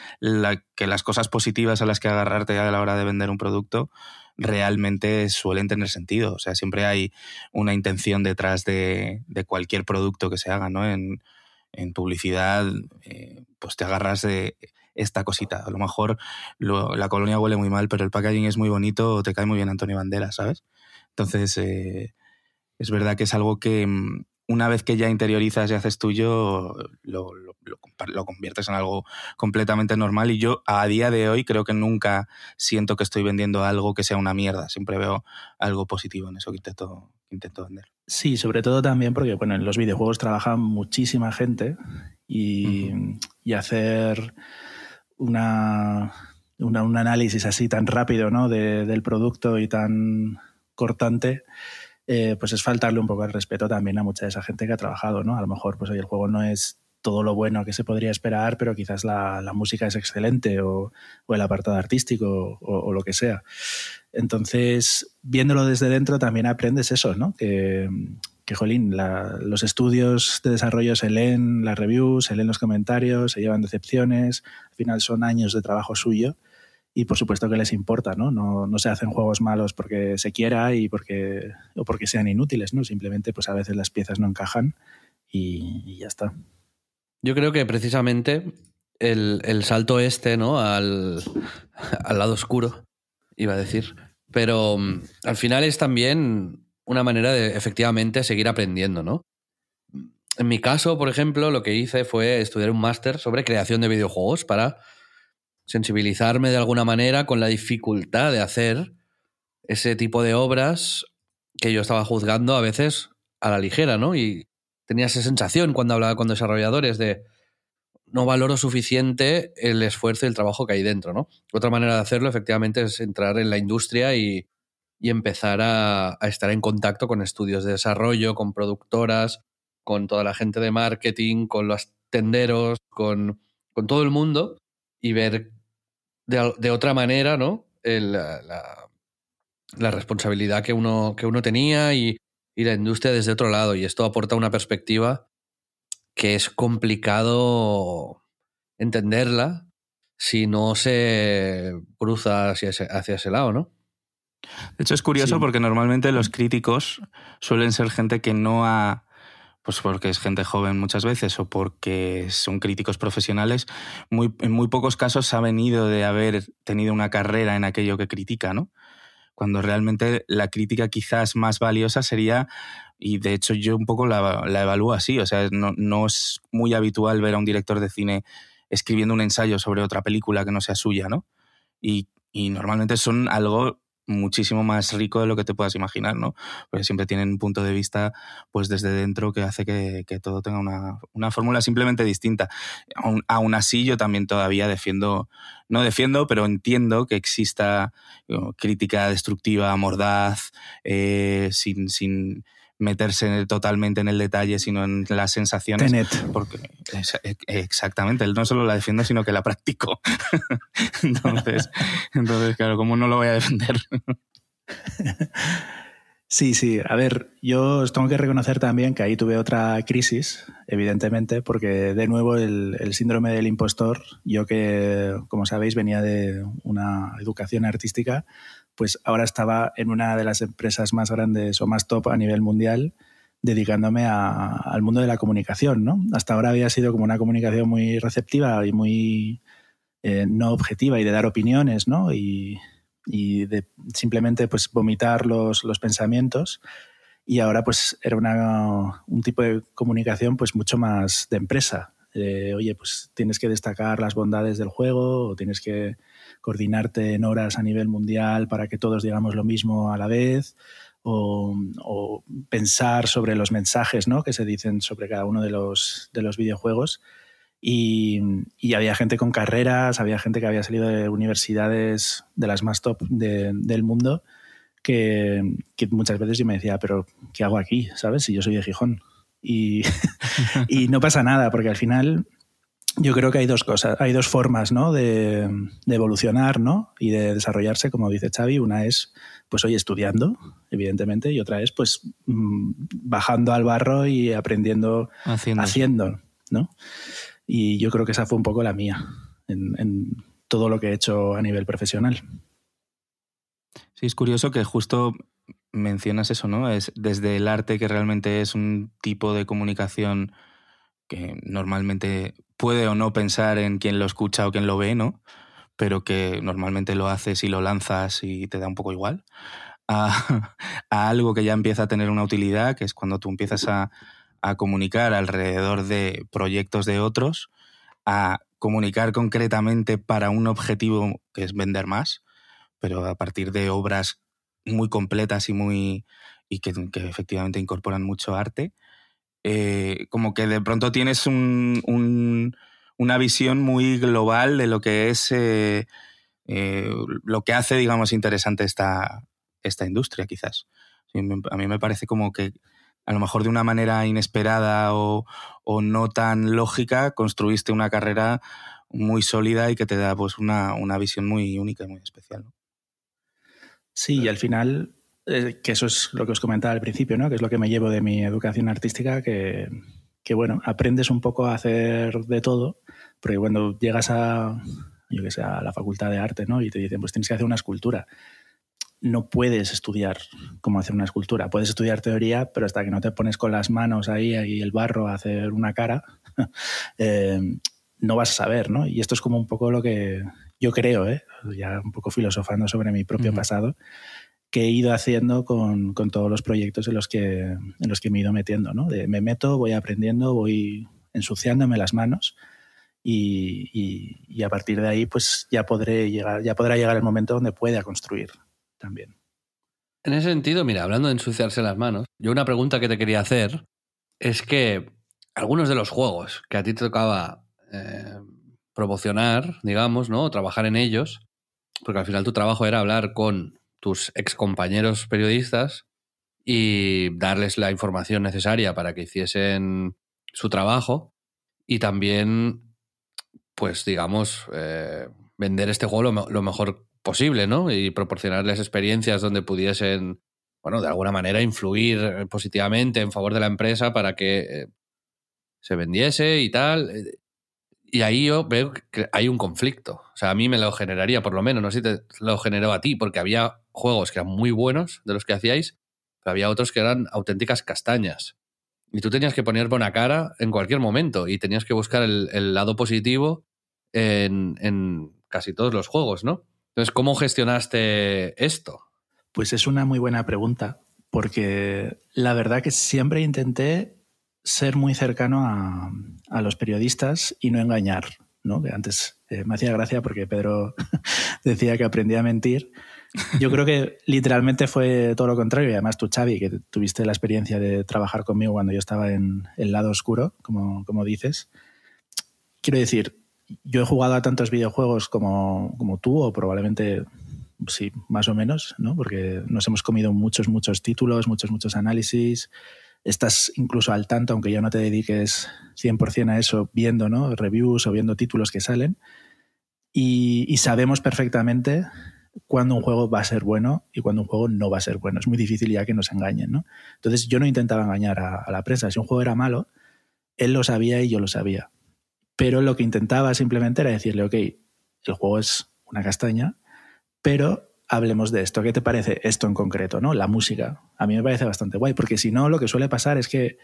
que las cosas positivas a las que agarrarte a la hora de vender un producto realmente suelen tener sentido. O sea, siempre hay una intención detrás de, cualquier producto que se haga, ¿no? En, publicidad, eh, pues te agarras de esta cosita. A lo mejor la colonia huele muy mal, pero el packaging es muy bonito o te cae muy bien Antonio Banderas, ¿sabes? Entonces, eh, es verdad que es algo que mm, una vez que ya interiorizas y haces tuyo, lo, lo, conviertes en algo completamente normal. Y yo a día de hoy creo que nunca siento que estoy vendiendo algo que sea una mierda. Siempre veo algo positivo en eso que intento, intento vender. Sí, sobre todo también porque bueno, en los videojuegos trabaja muchísima gente y, y hacer una, un análisis así tan rápido ¿no? del producto y tan cortante, eh, pues es faltarle un poco el respeto también a mucha de esa gente que ha trabajado. ¿no? A lo mejor pues, hoy el juego no es todo lo bueno que se podría esperar, pero quizás la, música es excelente o, el apartado artístico o, lo que sea. Entonces, viéndolo desde dentro también aprendes eso, ¿no? Que, que jolín, los estudios de desarrollo se leen las reviews, se leen los comentarios, se llevan decepciones, al final son años de trabajo suyo y por supuesto que les importa, ¿no? No, se hacen juegos malos porque se quiera y porque, o porque sean inútiles, ¿no? Simplemente pues a veces las piezas no encajan y, ya está. Yo creo que precisamente el, salto este, ¿no? Al, al lado oscuro, iba a decir. Pero mm, al final es también una manera de efectivamente seguir aprendiendo, ¿no? En mi caso, por ejemplo, lo que hice fue estudiar un máster sobre creación de videojuegos para sensibilizarme de alguna manera con la dificultad de hacer ese tipo de obras que yo estaba juzgando a veces a la ligera, ¿no? Y tenía esa sensación cuando hablaba con desarrolladores de no valoro suficiente el esfuerzo y el trabajo que hay dentro, ¿no? Otra manera de hacerlo, efectivamente, es entrar en la industria y, empezar a, estar en contacto con estudios de desarrollo, con productoras, con toda la gente de marketing, con los tenderos, con, todo el mundo y ver de, otra manera, ¿no? la, responsabilidad que uno, que uno tenía y, y la industria desde otro lado. Y esto aporta una perspectiva que es complicado entenderla si no se cruza hacia ese, hacia ese lado, ¿no? De hecho, es curioso porque normalmente los críticos suelen ser gente que no ha. Pues porque es gente joven muchas veces o porque son críticos profesionales, muy, en muy pocos casos ha venido de haber tenido una carrera en aquello que critica, ¿no? Cuando realmente la crítica quizás más valiosa sería y de hecho yo un poco la, la evalúo así, o sea, no, no, es muy habitual ver a un director de cine escribiendo un ensayo sobre otra película que no sea suya, ¿no? Y, y normalmente son algo muchísimo más rico de lo que te puedas imaginar, ¿no? Porque siempre tienen un punto de vista, pues desde dentro, que hace que, que todo tenga una, una, fórmula simplemente distinta. Aún, así, yo también todavía defiendo, no defiendo, pero entiendo que exista crítica destructiva, mordaz, eh, sin, sin, meterse totalmente en el detalle, sino en las sensaciones. Porque, exactamente, él no solo la defiendo, sino que la practico. entonces, entonces, claro, ¿cómo no lo voy a defender? Sí, sí. A ver, yo os tengo que reconocer también que ahí tuve otra crisis, evidentemente, porque de nuevo el, el, síndrome del impostor, yo que, como sabéis, venía de una educación artística, pues ahora estaba en una de las empresas más grandes o más top a nivel mundial dedicándome al mundo de la comunicación, ¿no? Hasta ahora había sido como una comunicación muy receptiva y muy eh, no objetiva y de dar opiniones, ¿no? Y, de simplemente pues vomitar los, los, pensamientos y ahora pues era un tipo de comunicación pues mucho más de empresa. oye, pues tienes que destacar las bondades del juego o tienes que coordinarte en horas a nivel mundial para que todos digamos lo mismo a la vez, o, pensar sobre los mensajes ¿no? que se dicen sobre cada uno de los, de los videojuegos. Y, había gente con carreras, había gente que había salido de universidades de las más top del mundo, que, muchas veces yo me decía, pero ¿qué hago aquí? ¿Sabes? Si yo soy de Gijón. Y no pasa nada, porque al final yo creo que hay dos cosas, hay dos formas ¿no? de, evolucionar ¿no? y de desarrollarse, como dice Xavi. Una es, pues hoy estudiando, evidentemente, y otra es, pues, mm, bajando al barro y aprendiendo haciendo. ¿no? Y yo creo que esa fue un poco la mía en, todo lo que he hecho a nivel profesional. Sí, es curioso que justo mencionas eso, ¿no? Es desde el arte que realmente es un tipo de comunicación que normalmente puede o no pensar en quién lo escucha o quién lo ve, ¿no? Pero que normalmente lo haces y lo lanzas y te da un poco igual. A, algo que ya empieza a tener una utilidad, que es cuando tú empiezas a, comunicar alrededor de proyectos de otros, a comunicar concretamente para un objetivo que es vender más, pero a partir de obras muy completas y muy y que efectivamente incorporan mucho arte eh, como que de pronto tienes un, una visión muy global de lo que es eh, eh, lo que hace, digamos, interesante esta, esta industria, quizás. A mí me parece como que a lo mejor de una manera inesperada o, no tan lógica construiste una carrera muy sólida y que te da pues una, una visión muy única y muy especial. Sí, y al final eh, que eso es lo que os comentaba al principio, ¿no? que es lo que me llevo de mi educación artística, que, que bueno, aprendes un poco a hacer de todo, porque cuando llegas a, yo que sé, a la facultad de arte ¿no? y te dicen, pues tienes que hacer una escultura, no puedes estudiar cómo hacer una escultura. Puedes estudiar teoría, pero hasta que no te pones con las manos ahí y el barro a hacer una cara, eh, no vas a saber, ¿no? Y esto es como un poco lo que yo creo, ¿eh? ya un poco filosofando sobre mi propio pasado, que he ido haciendo con, con, todos los proyectos en los que, en los que me he ido metiendo. ¿no? Me meto, voy aprendiendo, voy ensuciándome las manos y, y, a partir de ahí pues ya, podré llegar, ya podrá llegar el momento donde pueda construir también. En ese sentido, mira, hablando de ensuciarse las manos, yo una pregunta que te quería hacer es que algunos de los juegos que a ti te tocaba eh, promocionar, digamos, ¿no? O trabajar en ellos, porque al final tu trabajo era hablar con tus ex compañeros periodistas y darles la información necesaria para que hiciesen su trabajo y también, pues digamos, eh, vender este juego lo, mejor posible, ¿no? Y proporcionarles experiencias donde pudiesen, bueno, de alguna manera influir positivamente en favor de la empresa para que eh, se vendiese y tal. Y ahí yo veo que hay un conflicto. O sea, a mí me lo generaría, por lo menos, no sé si te lo generó a ti, porque había juegos que eran muy buenos de los que hacíais, pero había otros que eran auténticas castañas. Y tú tenías que poner buena cara en cualquier momento y tenías que buscar el, lado positivo en, casi todos los juegos, ¿no? Entonces, ¿cómo gestionaste esto? Pues es una muy buena pregunta, porque la verdad que siempre intenté ser muy cercano a, los periodistas y no engañar, ¿no? Que antes eh, me hacía gracia porque Pedro decía que aprendía a mentir. Yo creo que literalmente fue todo lo contrario. Y además tú, Xavi, que tuviste la experiencia de trabajar conmigo cuando yo estaba en el lado oscuro, como, como dices. Quiero decir, yo he jugado a tantos videojuegos como, como tú, o probablemente sí, más o menos, ¿no? Porque nos hemos comido muchos, muchos títulos, muchos, muchos análisis estás incluso al tanto, aunque ya no te dediques 100% a eso, viendo ¿no? reviews o viendo títulos que salen. Y, sabemos perfectamente cuándo un juego va a ser bueno y cuándo un juego no va a ser bueno. Es muy difícil ya que nos engañen. ¿no? Entonces yo no intentaba engañar a, la prensa. Si un juego era malo, él lo sabía y yo lo sabía. Pero lo que intentaba simplemente era decirle, ok, el juego es una castaña, pero hablemos de esto. ¿Qué te parece esto en concreto? ¿no? La música. A mí me parece bastante guay, porque si no, lo que suele pasar es que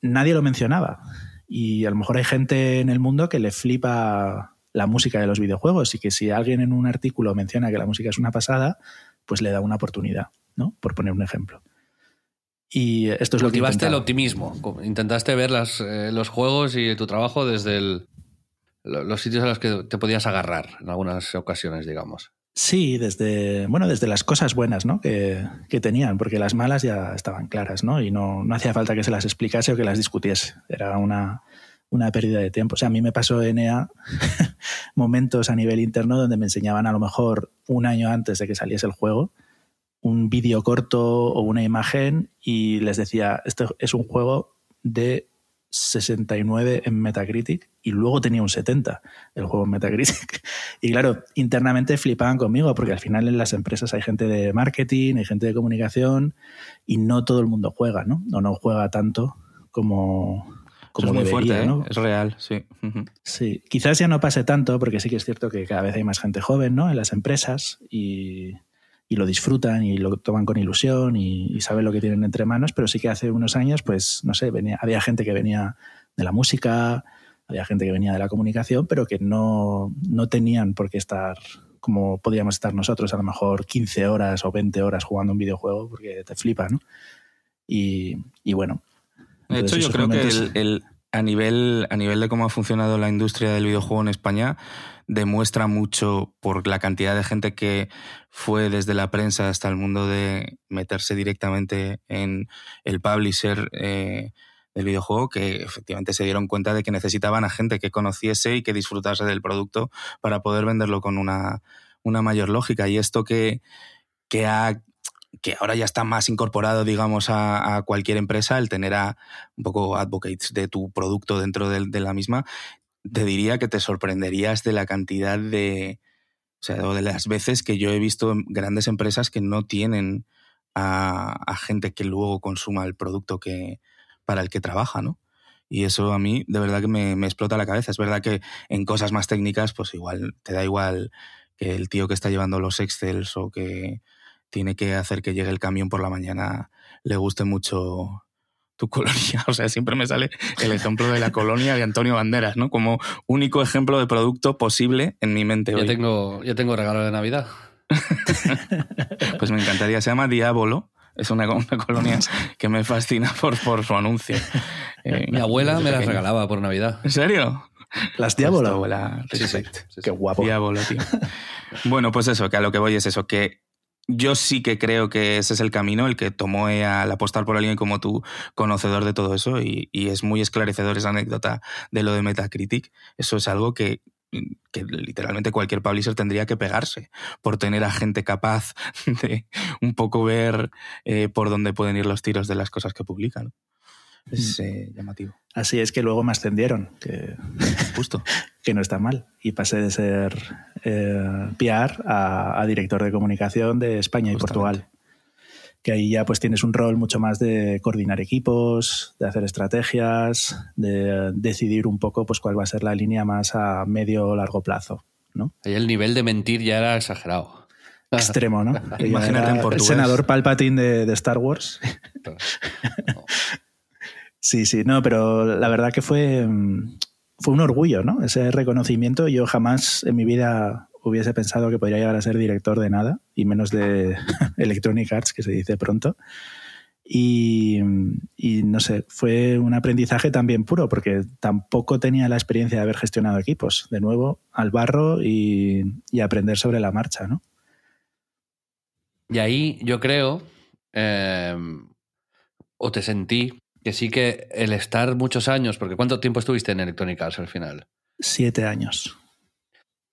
nadie lo mencionaba. Y a lo mejor hay gente en el mundo que le flipa la música de los videojuegos y que si alguien en un artículo menciona que la música es una pasada, pues le da una oportunidad, ¿no? Por poner un ejemplo. Y esto es lo que el optimismo. Intentaste ver las, eh, los juegos y tu trabajo desde los sitios a los que te podías agarrar en algunas ocasiones, digamos. Sí, desde, bueno, desde las cosas buenas ¿no? que, tenían, porque las malas ya estaban claras, ¿no? Y no, no hacía falta que se las explicase o que las discutiese. Era una, una pérdida de tiempo. O sea, a mí me pasó en EA momentos a nivel interno donde me enseñaban a lo mejor un año antes de que saliese el juego un vídeo corto o una imagen y les decía, esto es un juego de 69 en Metacritic y luego tenía un 70 el juego en Metacritic. Y claro, internamente flipaban conmigo porque al final en las empresas hay gente de marketing, hay gente de comunicación y no todo el mundo juega, ¿no? O no juega tanto como, como es muy fuerte, ¿no? ¿eh? Es real, sí. Sí, quizás ya no pase tanto porque sí que es cierto que cada vez hay más gente joven, ¿no? En las empresas y y lo disfrutan y lo toman con ilusión y, saben lo que tienen entre manos, pero sí que hace unos años, pues, no sé, venía, había gente que venía de la música, había gente que venía de la comunicación, pero que no, no tenían por qué estar como podíamos estar nosotros, a lo mejor 15 horas o 20 horas jugando un videojuego, porque te flipa, ¿no? Y, y bueno. De hecho, yo creo que el, a, nivel, a nivel de cómo ha funcionado la industria del videojuego en España, demuestra mucho por la cantidad de gente que fue desde la prensa hasta el mundo de meterse directamente en el publisher eh, del videojuego, que efectivamente se dieron cuenta de que necesitaban a gente que conociese y que disfrutase del producto para poder venderlo con una, una mayor lógica. Y esto que, que ha que ahora ya está más incorporado, digamos, a, cualquier empresa, el tener a un poco advocates de tu producto dentro de la misma, te diría que te sorprenderías de la cantidad de, o sea, de las veces que yo he visto grandes empresas que no tienen a, gente que luego consuma el producto que, para el que trabaja, ¿no? Y eso a mí de verdad que me, me, explota la cabeza. Es verdad que en cosas más técnicas, pues igual te da igual que el tío que está llevando los Excels o que tiene que hacer que llegue el camión por la mañana le guste mucho tu colonia. O sea, siempre me sale el ejemplo de la colonia de Antonio Banderas, ¿no? Como único ejemplo de producto posible en mi mente. Yo, Tengo, yo tengo regalo de Navidad. pues me encantaría. Se llama Diabolo. Es una, colonia que me fascina por, por su anuncio. Eh, mi abuela me las regalaba por Navidad. ¿En serio? Las Diabolo. abuela, Qué guapo. Diabolo, tío. Bueno, pues eso, que a lo que voy es eso, que yo sí que creo que ese es el camino, el que tomó al apostar por alguien como tú, conocedor de todo eso, y, es muy esclarecedor esa anécdota de lo de Metacritic. Eso es algo que, literalmente cualquier publisher tendría que pegarse por tener a gente capaz de un poco ver eh, por dónde pueden ir los tiros de las cosas que publican. Es mm. eh, llamativo. Así es que luego me ascendieron, que, Justo. que no está mal. Y pasé de ser eh, PR a, director de comunicación de España y Portugal. Que ahí ya pues tienes un rol mucho más de coordinar equipos, de hacer estrategias, de decidir un poco pues cuál va a ser la línea más a medio o largo plazo. ¿no? Ahí el nivel de mentir ya era exagerado. Extremo, ¿no? Imagínate en El senador Palpatine de, de Star Wars. Sí, sí, no, pero la verdad que fue, mm, fue un orgullo, ¿no? Ese reconocimiento. Yo jamás en mi vida hubiese pensado que podría llegar a ser director de nada, y menos de Electronic Arts, que se dice pronto. Y, no sé, fue un aprendizaje también puro, porque tampoco tenía la experiencia de haber gestionado equipos. De nuevo, al barro y, aprender sobre la marcha, ¿no? Y ahí yo creo, eh, o te sentí, que sí que el estar muchos años, porque ¿cuánto tiempo estuviste en Electronic Arts al final? Siete años.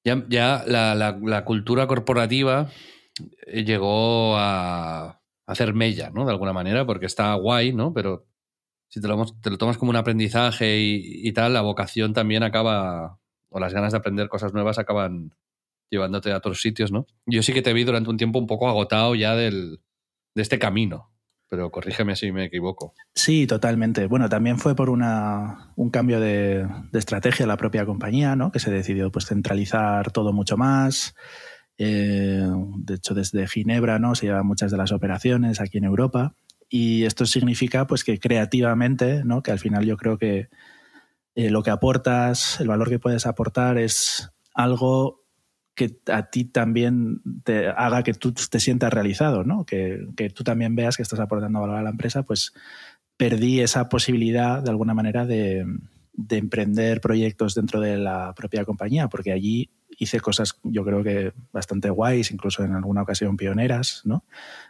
Ya, ya la, cultura corporativa eh, llegó a hacer mella, ¿no? De alguna manera, porque está guay, ¿no? Pero si te lo, te lo tomas como un aprendizaje y, y, tal, la vocación también acaba, o las ganas de aprender cosas nuevas acaban llevándote a otros sitios, ¿no? Yo sí que te vi durante un tiempo un poco agotado ya del, de este camino, pero corrígeme si me equivoco. Sí, totalmente. Bueno, también fue por una, un cambio de, estrategia de la propia compañía, ¿no? que se decidió pues, centralizar todo mucho más. Eh, de hecho, desde Ginebra ¿no? se llevan muchas de las operaciones aquí en Europa. Y esto significa pues, que creativamente, ¿no? que al final yo creo que eh, lo que aportas, el valor que puedes aportar es algo que a ti también te haga que tú te sientas realizado, ¿no? Que, tú también veas que estás aportando valor a la empresa, pues perdí esa posibilidad de alguna manera de, emprender proyectos dentro de la propia compañía, porque allí hice cosas yo creo que bastante guays, incluso en alguna ocasión pioneras, ¿no?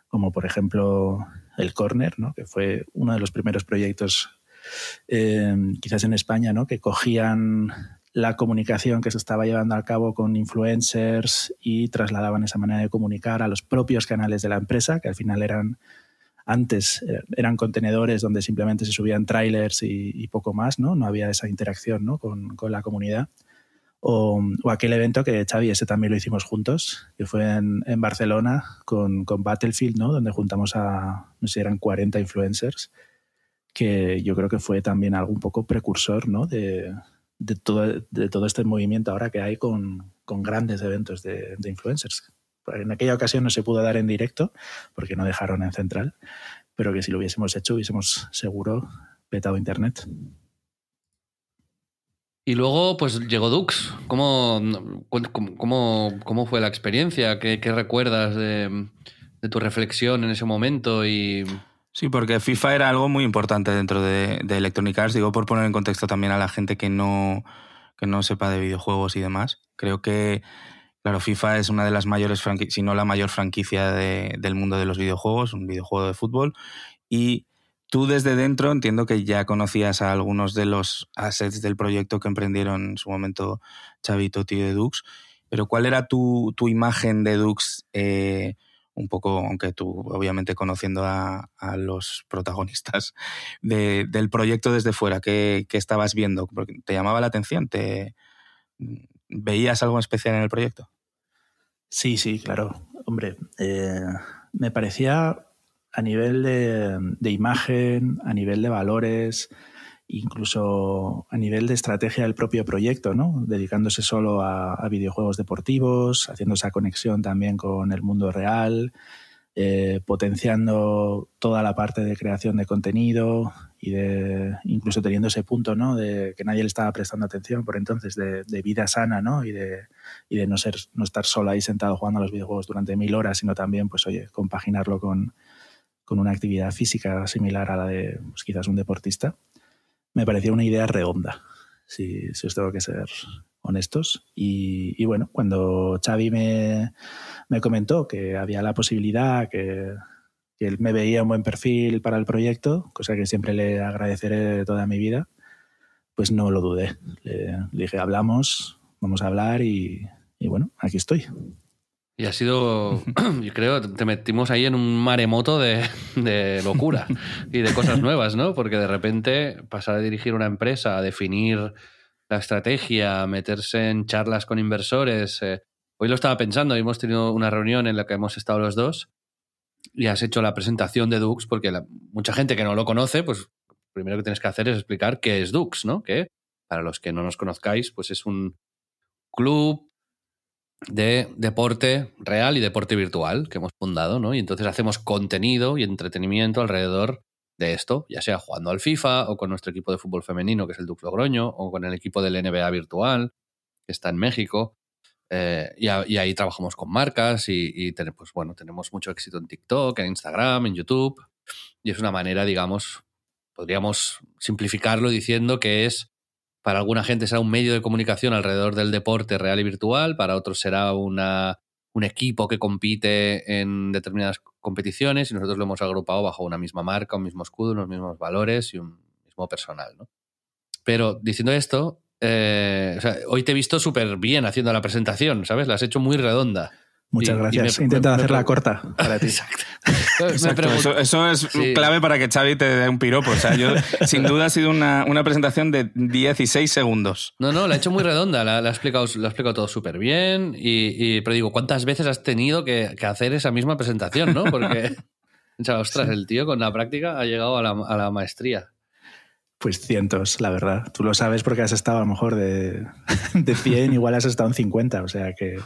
Como por ejemplo el Corner, ¿no? Que fue uno de los primeros proyectos eh, quizás en España, ¿no? Que cogían la comunicación que se estaba llevando a cabo con influencers y trasladaban esa manera de comunicar a los propios canales de la empresa, que al final eran antes eh, eran contenedores donde simplemente se subían trailers y, poco más, ¿no? No había esa interacción ¿no? con, la comunidad. O, aquel evento que Xavi, ese también lo hicimos juntos, que fue en, Barcelona con, con, Battlefield, ¿no? Donde juntamos a, no sé eran 40 influencers, que yo creo que fue también algo un poco precursor, ¿no? De, de todo, de todo este movimiento ahora que hay con, con grandes eventos de, influencers. En aquella ocasión no se pudo dar en directo porque no dejaron en central, pero que si lo hubiésemos hecho hubiésemos seguro petado internet. Y luego, pues llegó Dux. ¿Cómo, cómo, cómo fue la experiencia? ¿Qué, qué recuerdas de, de, tu reflexión en ese momento? Y Sí, porque FIFA era algo muy importante dentro de, Electronic Arts, digo por poner en contexto también a la gente que no, que no sepa de videojuegos y demás. Creo que, claro, FIFA es una de las mayores, si no la mayor franquicia del mundo de los videojuegos, un videojuego de fútbol. Y tú desde dentro entiendo que ya conocías a algunos de los assets del proyecto que emprendieron en su momento Chavito Totti de Dux, pero ¿cuál era tu, tu imagen de Dux? Eh, un poco, aunque tú obviamente conociendo a, los protagonistas del proyecto desde fuera, ¿qué, estabas viendo? ¿Te llamaba la atención? ¿Te, ¿Veías algo especial en el proyecto? Sí, sí, claro. Hombre, eh, me parecía a nivel de, imagen, a nivel de valores, incluso a nivel de estrategia del propio proyecto, ¿no? dedicándose solo a, videojuegos deportivos, haciendo esa conexión también con el mundo real, eh, potenciando toda la parte de creación de contenido y de incluso teniendo ese punto ¿no? de que nadie le estaba prestando atención por entonces de, vida sana ¿no? y, de, y de no, ser, no estar solo ahí sentado jugando a los videojuegos durante mil horas, sino también pues oye, compaginarlo con, con una actividad física similar a la de pues, quizás un deportista me parecía una idea redonda, si, os tengo que ser honestos. Y, bueno, cuando Xavi me, me comentó que había la posibilidad, que, que él me veía un buen perfil para el proyecto, cosa que siempre le agradeceré toda mi vida, pues no lo dudé. Le, dije, hablamos, vamos a hablar y bueno, aquí estoy. Y ha sido, yo creo, te metimos ahí en un maremoto de, de locura y de cosas nuevas, ¿no? Porque de repente pasar a dirigir una empresa, a definir la estrategia, meterse en charlas con inversores. Eh, hoy lo estaba pensando, hemos tenido una reunión en la que hemos estado los dos y has hecho la presentación de Dux, porque la, mucha gente que no lo conoce, pues primero que tienes que hacer es explicar qué es Dux, ¿no? Que para los que no nos conozcáis, pues es un club de deporte real y deporte virtual que hemos fundado, ¿no? Y entonces hacemos contenido y entretenimiento alrededor de esto, ya sea jugando al FIFA o con nuestro equipo de fútbol femenino, que es el Dux Logroño, o con el equipo del NBA virtual, que está en México. Eh, y, ahí trabajamos con marcas y, pues, bueno, tenemos mucho éxito en TikTok, en Instagram, en YouTube. Y es una manera, digamos, podríamos simplificarlo diciendo que es para alguna gente será un medio de comunicación alrededor del deporte real y virtual, para otros será una, un equipo que compite en determinadas competiciones y nosotros lo hemos agrupado bajo una misma marca, un mismo escudo, unos mismos valores y un mismo personal. ¿no? Pero diciendo esto, eh, hoy te he visto súper bien haciendo la presentación, ¿sabes? La has hecho muy redonda. Muchas y, gracias. Intenta hacerla corta para ti. Exacto. Exacto. Eso, eso, es sí. clave para que Xavi te dé un piropo. O sea, yo, sin duda ha sido una, una, presentación de 16 segundos. No, no, la ha hecho muy redonda. La, la ha, explicado, la ha explicado todo súper bien. Y, y, pero digo, ¿cuántas veces has tenido que, que hacer esa misma presentación? ¿no? Porque, o sea, ostras, sí. el tío con la práctica ha llegado a la, a la maestría. Pues cientos, la verdad. Tú lo sabes porque has estado a lo mejor de, de 100, igual has estado en 50. O sea que...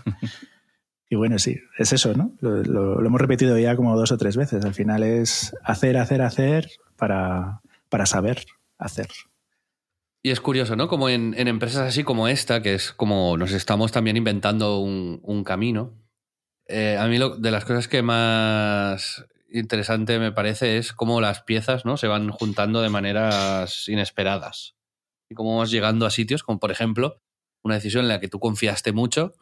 Y bueno, sí, es eso, ¿no? Lo, hemos repetido ya como dos o tres veces. Al final es hacer, hacer, hacer para, para saber hacer. Y es curioso, ¿no? Como en, empresas así como esta, que es como nos estamos también inventando un, un camino. Eh, a mí lo, de las cosas que más interesante me parece es cómo las piezas ¿no? se van juntando de maneras inesperadas. Y cómo vas llegando a sitios como, por ejemplo, una decisión en la que tú confiaste mucho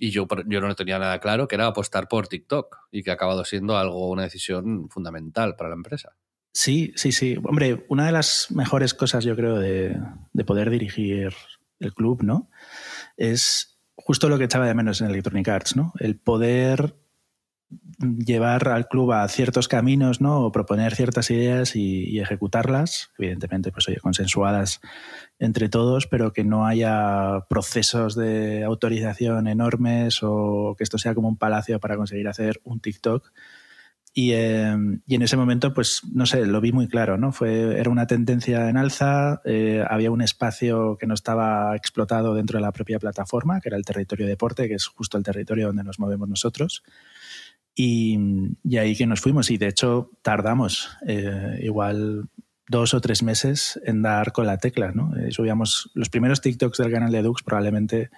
y yo, yo no tenía nada claro, que era apostar por TikTok y que ha acabado siendo algo, una decisión fundamental para la empresa. Sí, sí, sí. Hombre, una de las mejores cosas, yo creo, de, de poder dirigir el club, ¿no? Es justo lo que echaba de menos en Electronic Arts, ¿no? El poder llevar al club a ciertos caminos, ¿no? O proponer ciertas ideas y, y, ejecutarlas, evidentemente, pues oye, consensuadas entre todos, pero que no haya procesos de autorización enormes o que esto sea como un palacio para conseguir hacer un TikTok. Y, eh, y en ese momento, pues, no sé, lo vi muy claro, ¿no? Fue, era una tendencia en alza, eh, había un espacio que no estaba explotado dentro de la propia plataforma, que era el territorio deporte, que es justo el territorio donde nos movemos nosotros. Y, y, ahí que nos fuimos y de hecho tardamos eh, igual dos o tres meses en dar con la tecla. ¿no? Eh, subíamos los primeros TikToks del canal de Dux probablemente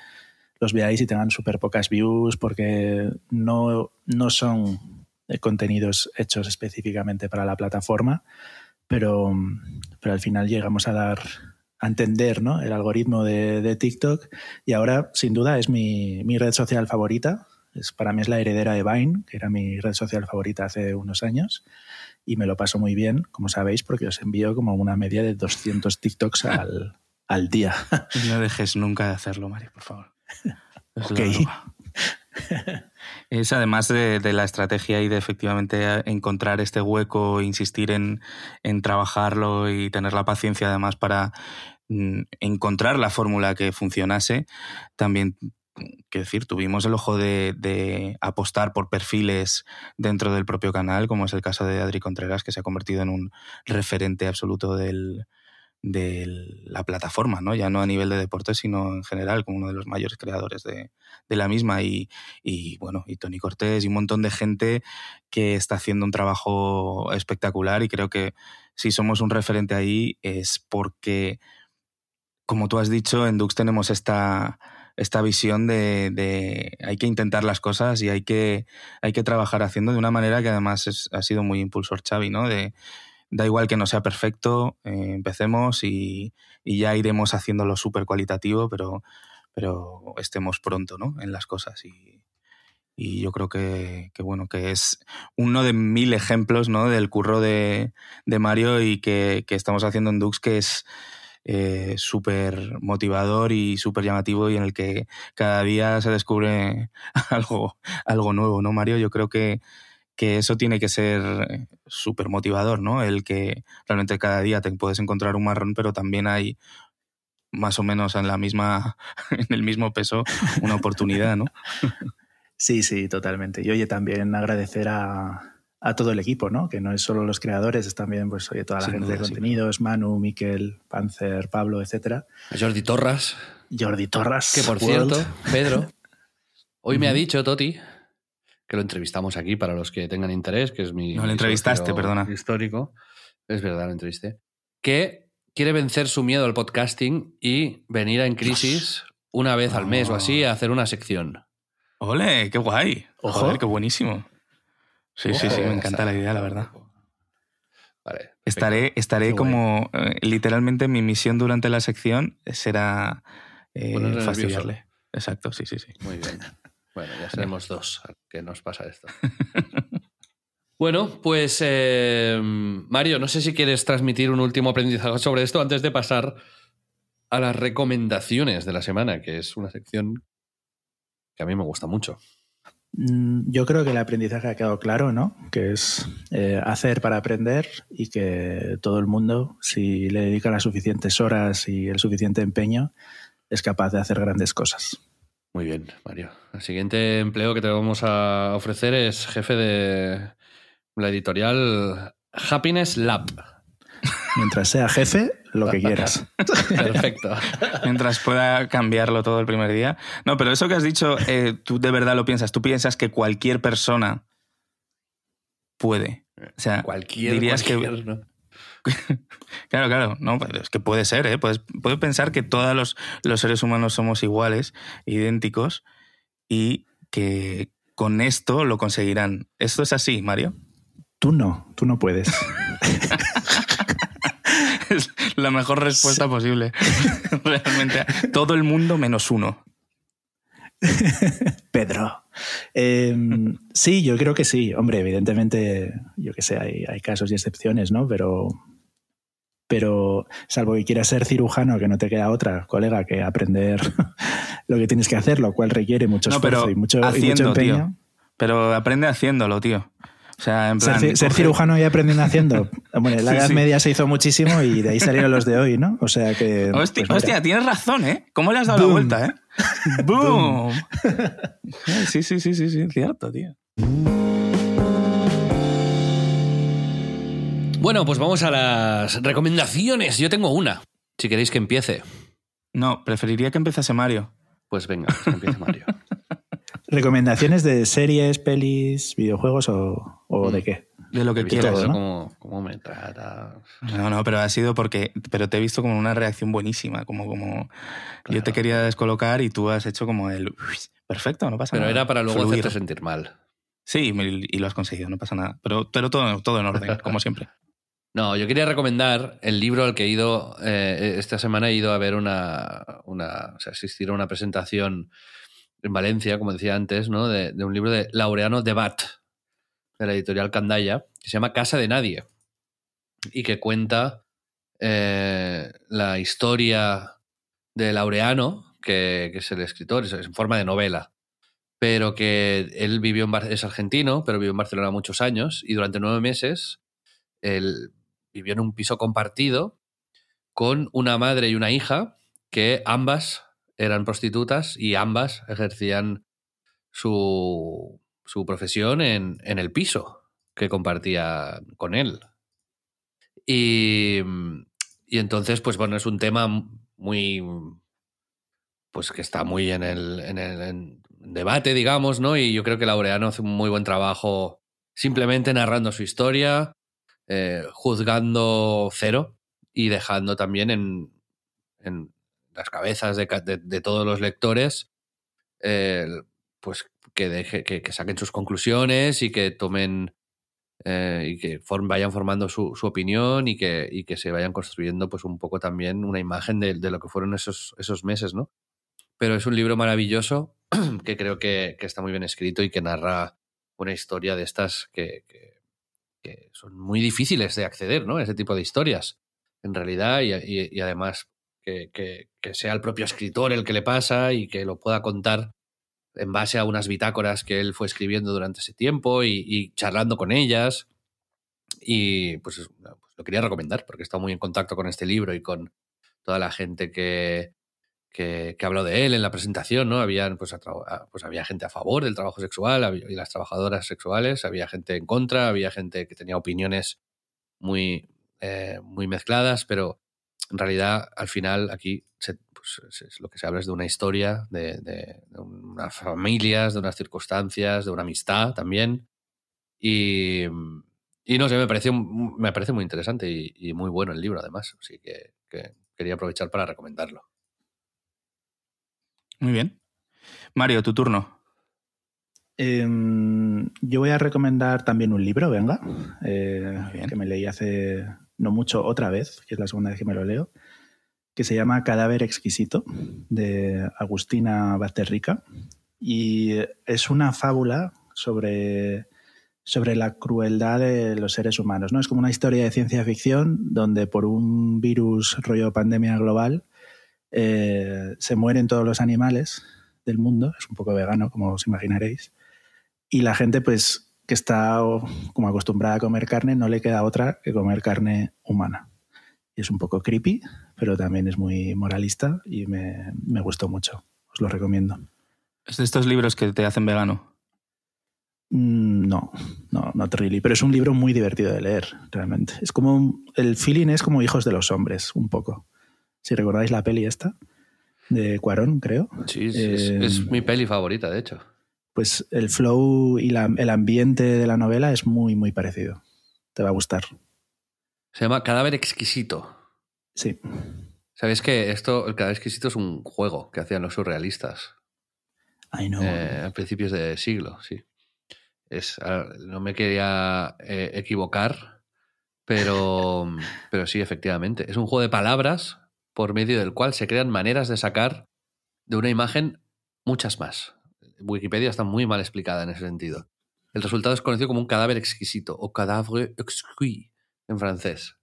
los veáis y tengan súper pocas views porque no, no son contenidos hechos específicamente para la plataforma, pero, pero al final llegamos a dar a entender ¿no? el algoritmo de, de TikTok y ahora sin duda es mi, mi red social favorita es, para mí es la heredera de Vine, que era mi red social favorita hace unos años, y me lo paso muy bien, como sabéis, porque os envío como una media de 200 TikToks al, al día. No dejes nunca de hacerlo, Mari, por favor. Es ok. Es además de, de, la estrategia y de efectivamente encontrar este hueco, insistir en, en trabajarlo y tener la paciencia además para mm, encontrar la fórmula que funcionase, también que decir, tuvimos el ojo de, apostar por perfiles dentro del propio canal, como es el caso de Adri Contreras, que se ha convertido en un referente absoluto de la plataforma, ¿no? Ya no a nivel de deporte, sino en general, como uno de los mayores creadores de, de la misma. Y, y, bueno, y Tony Cortés y un montón de gente que está haciendo un trabajo espectacular. Y creo que si somos un referente ahí es porque, como tú has dicho, en Dux tenemos esta esta visión de, hay que intentar las cosas y hay que, hay que trabajar haciendo de una manera que además ha sido muy impulsor Xavi, ¿no? De, da igual que no sea perfecto, eh, empecemos y, y, ya iremos haciéndolo súper cualitativo, pero, pero estemos pronto, ¿no? En las cosas y, y yo creo que, que, bueno, que es uno de mil ejemplos ¿no? del curro de, de Mario y que, que, estamos haciendo en Dux, que es eh, súper motivador y súper llamativo y en el que cada día se descubre algo, algo nuevo, ¿no, Mario? Yo creo que, que eso tiene que ser súper motivador, ¿no? El que realmente cada día te puedes encontrar un marrón, pero también hay más o menos en la misma, en el mismo peso, una oportunidad, ¿no? Sí, sí, totalmente. Y oye, también agradecer a, a todo el equipo, ¿no? Que no es solo los creadores, es también, pues, oye, toda la Sin gente duda, de contenidos. Manu, Miquel, Panzer, Pablo, etcétera. Jordi Torras. Jordi Torras. Que por World. cierto, Pedro, hoy me ha dicho Toti que lo entrevistamos aquí para los que tengan interés, que es mi. No, lo entrevistaste, perdona. Histórico. Es verdad, lo entrevisté. Que quiere vencer su miedo al podcasting y venir a En Crisis una vez oh. al mes o así a hacer una sección. ¡Ole! ¡Qué guay! Ojo. Joder, qué buenísimo. Sí, Ojo, sí, sí, me encanta la idea, la verdad. Vale, estaré estaré como eh, literalmente mi misión durante la sección será eh, fastidiarle. Nervioso. Exacto, sí, sí, sí. Muy bien. Bueno, ya seremos dos que nos pasa esto. bueno, pues eh, Mario, no sé si quieres transmitir un último aprendizaje sobre esto antes de pasar a las recomendaciones de la semana, que es una sección que a mí me gusta mucho. Mm, Yo creo que el aprendizaje ha quedado claro, ¿no? Que es eh, hacer para aprender y que todo el mundo, si le dedica las suficientes horas y el suficiente empeño, es capaz de hacer grandes cosas. Muy bien, Mario. El siguiente empleo que te vamos a ofrecer es jefe de la editorial Happiness Lab. Mientras sea jefe, lo que quieras. Perfecto. Mientras pueda cambiarlo todo el primer día. No, pero eso que has dicho, eh, tú de verdad lo piensas. Tú piensas que cualquier persona puede. O sea, cualquier, dirías cualquier, que. ¿no? Claro, claro, no, es que puede ser, ¿eh? Puedes, puedes pensar que todos los, los seres humanos somos iguales, idénticos, y que con esto lo conseguirán. ¿Esto es así, Mario? Tú no, tú no puedes. la mejor respuesta sí. posible. Realmente, todo el mundo menos uno. Pedro. Eh, sí, yo creo que sí. Hombre, evidentemente, yo que sé, hay, hay, casos y excepciones, ¿no? Pero, pero salvo que quieras ser cirujano, que no te queda otra, colega, que aprender lo que tienes que hacer, lo cual requiere mucho no, esfuerzo y mucho, haciendo, y mucho empeño. Tío. Pero aprende haciéndolo, tío. O sea, en plan, ser, ser cirujano y aprendiendo haciendo. Bueno, en la sí, Edad sí. Media se hizo muchísimo y de ahí salieron los de hoy, ¿no? O sea que. Hostia, pues hostia tienes razón, ¿eh? ¿Cómo le has dado Boom. la vuelta, eh? ¡Boom! sí, sí, sí, sí, sí, cierto, tío. Bueno, pues vamos a las recomendaciones. Yo tengo una, si queréis que empiece. No, preferiría que empezase Mario. Pues venga, que empiece Mario. ¿Recomendaciones de series, pelis, videojuegos o, o de qué? De lo que quieras, todo, ¿no? ¿Cómo, ¿Cómo, me trata? No, no, pero ha sido porque. Pero te he visto como una reacción buenísima. Como, como claro. yo te quería descolocar y tú has hecho como el. Perfecto, no pasa pero nada. Pero era para luego Fluir. hacerte sentir mal. Sí, y lo has conseguido, no pasa nada. Pero, pero todo, todo en orden, como siempre. No, yo quería recomendar el libro al que he ido. Eh, esta semana he ido a ver una. una o sea, asistir a una presentación en Valencia, como decía antes, ¿no? de, un libro de Laureano Debat, de la editorial Candaya, que se llama Casa de Nadie, y que cuenta eh, la historia de Laureano, que, es el escritor, es en forma de novela, pero que él vivió en es argentino, pero vivió en Barcelona muchos años, y durante nueve meses él vivió en un piso compartido con una madre y una hija que ambas eran prostitutas y ambas ejercían su, su profesión en, en, el piso que compartía con él. Y, y, entonces, pues bueno, es un tema muy. Pues que está muy en el, en el en debate, digamos, ¿no? Y yo creo que Laureano hace un muy buen trabajo simplemente narrando su historia, eh, juzgando cero y dejando también en, en las cabezas de, de, de, todos los lectores, eh, pues que, deje, que, que, saquen sus conclusiones y que tomen eh, y que form, vayan formando su, su opinión y que, y que, se vayan construyendo pues un poco también una imagen de, lo que fueron esos, esos meses, ¿no? Pero es un libro maravilloso que creo que, está muy bien escrito y que narra una historia de estas que, son muy difíciles de acceder, ¿no? Ese tipo de historias, en realidad, y, además que, sea el propio escritor el que le pasa y que lo pueda contar en base a unas bitácoras que él fue escribiendo durante ese tiempo y, charlando con ellas. Y pues, pues, lo quería recomendar porque he estado muy en contacto con este libro y con toda la gente que, que, habló de él en la presentación, ¿no? Habían, pues, pues, había gente a favor del trabajo sexual y las trabajadoras sexuales, había gente en contra, había gente que tenía opiniones muy, eh, muy mezcladas, pero en realidad al final aquí pues, lo que se habla es de una historia, de, de, unas familias, de unas circunstancias, de una amistad también. Y, y no sé, me parece, me parece muy interesante y, muy bueno el libro además, así que quería aprovechar para recomendarlo. Muy bien. Mario, tu turno. Em, yo voy a recomendar también un libro, venga, eh, que me leí hace no mucho otra vez, que es la segunda vez que me lo leo, que se llama Cadáver Exquisito, de Agustina Basterrica. Y es una fábula sobre, sobre la crueldad de los seres humanos. ¿no? Es como una historia de ciencia ficción donde por un virus rollo pandemia global eh, se mueren todos los animales del mundo, es un poco vegano, como os imaginaréis, y la gente, pues, que está como acostumbrada a comer carne, no le queda otra que comer carne humana. Y es un poco creepy, pero también es muy moralista y me, gustó mucho. Os lo recomiendo. ¿Es de estos libros que te hacen vegano? Mm, no, no, no really. Pero es un libro muy divertido de leer, realmente. Es como. el feeling es como Hijos de los Hombres, un poco. Si recordáis la peli esta, de Cuarón, creo. Sí, es, eh, mi peli favorita, de hecho. Pues el flow y el ambiente de la novela es muy, muy parecido. Te va a gustar. Se llama Cadáver Exquisito. Sí. ¿Sabéis que esto, el Cadáver Exquisito es un juego que hacían los surrealistas? I know. Eh, a principios de siglo, sí. Es, no me quería eh, equivocar, pero, pero sí, efectivamente. Es un juego de palabras por medio del cual se crean maneras de sacar de una imagen muchas más. Wikipedia está muy mal explicada en ese sentido. El resultado es conocido como un cadáver exquisito o cadavre exquis en francés.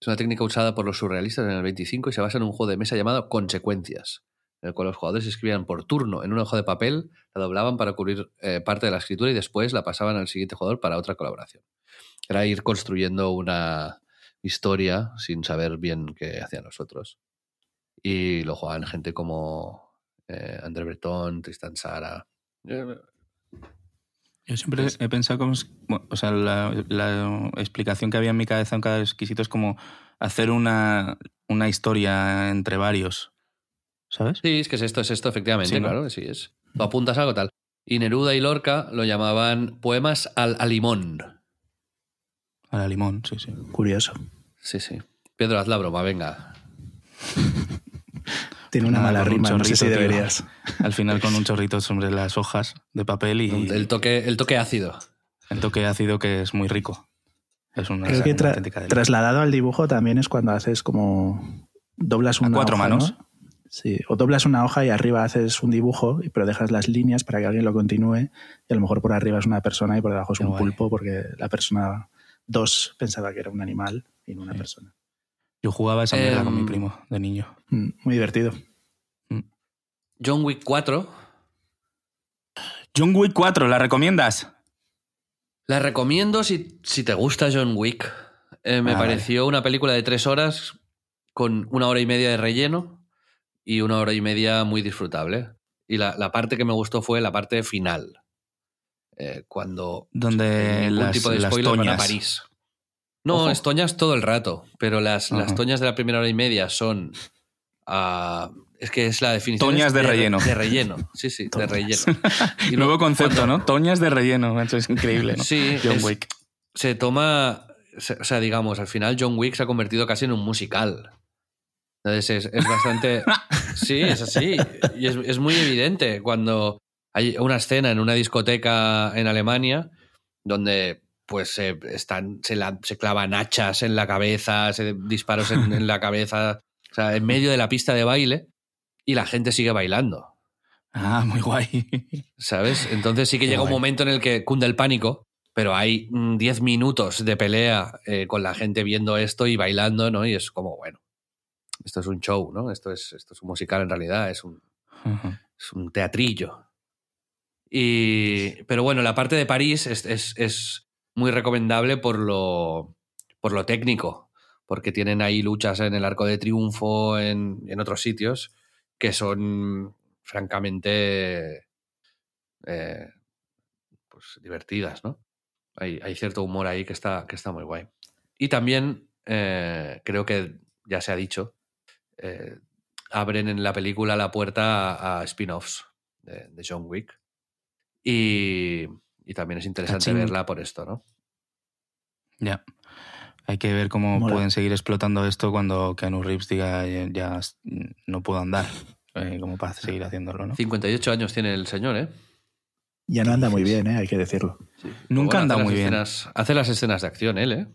Es una técnica usada por los surrealistas en el 25 y se basa en un juego de mesa llamado Consecuencias, en el cual los jugadores escribían por turno en un hoja de papel, la doblaban para cubrir eh, parte de la escritura y después la pasaban al siguiente jugador para otra colaboración. Era ir construyendo una, historia sin saber bien qué hacían los otros. Y lo jugaban gente como eh, André Breton, Tristan Sara. Yo siempre he pensado como. o sea, la, explicación que había en mi cabeza en cada exquisito es como hacer una, una historia entre varios. ¿Sabes? Sí, es que es esto, es esto, efectivamente, claro, sí es. Tú apuntas algo tal. Y Neruda y Lorca lo llamaban poemas al, al limón. A la limón, sí, sí. Curioso. Sí, sí. Pedro, haz la broma, venga. Tiene una mala rima, no sé si deberías. Al final con un chorrito sobre las hojas de papel y... El toque, el toque ácido. El toque ácido que es muy rico. Es una Creo que trasladado al dibujo también es cuando haces como... Doblas una cuatro manos. Sí, o doblas una hoja y arriba haces un dibujo, pero dejas las líneas para que alguien lo continúe y a lo mejor por arriba es una persona y por debajo es un pulpo porque la persona Dos pensaba que era un animal y no una persona. Yo jugaba esa mierda con mi em, primo de niño. Mm, muy divertido. Mm. John Wick 4. John Wick 4, ¿la recomiendas? La recomiendo si, si te gusta John Wick. Eh, me pareció una película de tres horas con una hora y media de relleno y una hora y media muy disfrutable. Y la, la parte que me gustó fue la parte final. Eh, cuando donde las, tipo de spoiler van a París. No, estoñas todo el rato, pero las, las, toñas de la primera hora y media son. Uh, es que es la definición. Toñas de, relleno. De relleno, sí, sí, de relleno. Y Nuevo concepto, ¿no? Toñas de relleno, eso es increíble, ¿no? Sí, John Wick. Se toma. O sea, digamos, al final John Wick se ha convertido casi en un musical. Entonces es, es bastante. sí, es así. Y es, es muy evidente cuando hay una escena en una discoteca en Alemania donde pues se, están, se, se clavan hachas en la cabeza, se disparos en, la cabeza, o sea, en medio de la pista de baile y la gente sigue bailando. Ah, muy guay. ¿Sabes? Entonces sí que llega un momento en el que cunde el pánico, pero hay mm, 10 minutos de pelea eh, con la gente viendo esto y bailando, ¿no? Y es como, bueno, esto es un show, ¿no? Esto es, esto es un musical en realidad, es un, Ujú. es un teatrillo. Y, pero bueno, la parte de París es, es- es muy recomendable por lo, por lo técnico, porque tienen ahí luchas en el Arco de Triunfo, en, en otros sitios, que son francamente eh, pues, divertidas, ¿no? Hay, hay cierto humor ahí que está, que está muy guay. Y también eh, creo que ya se ha dicho, eh, abren en la película la puerta a, spin-offs de John Wick. Y, y también es interesante Cachín. verla por esto, ¿no? Ya. Hay que ver cómo Mola. pueden seguir explotando esto cuando Keanu Reeves diga ya, ya no puedo andar, eh, como para seguir haciéndolo, ¿no? 58 años tiene el señor, ¿eh? Ya no anda muy bien, ¿eh? hay que decirlo. Nunca anda muy bien. escenas- hace las escenas de acción él, ¿eh?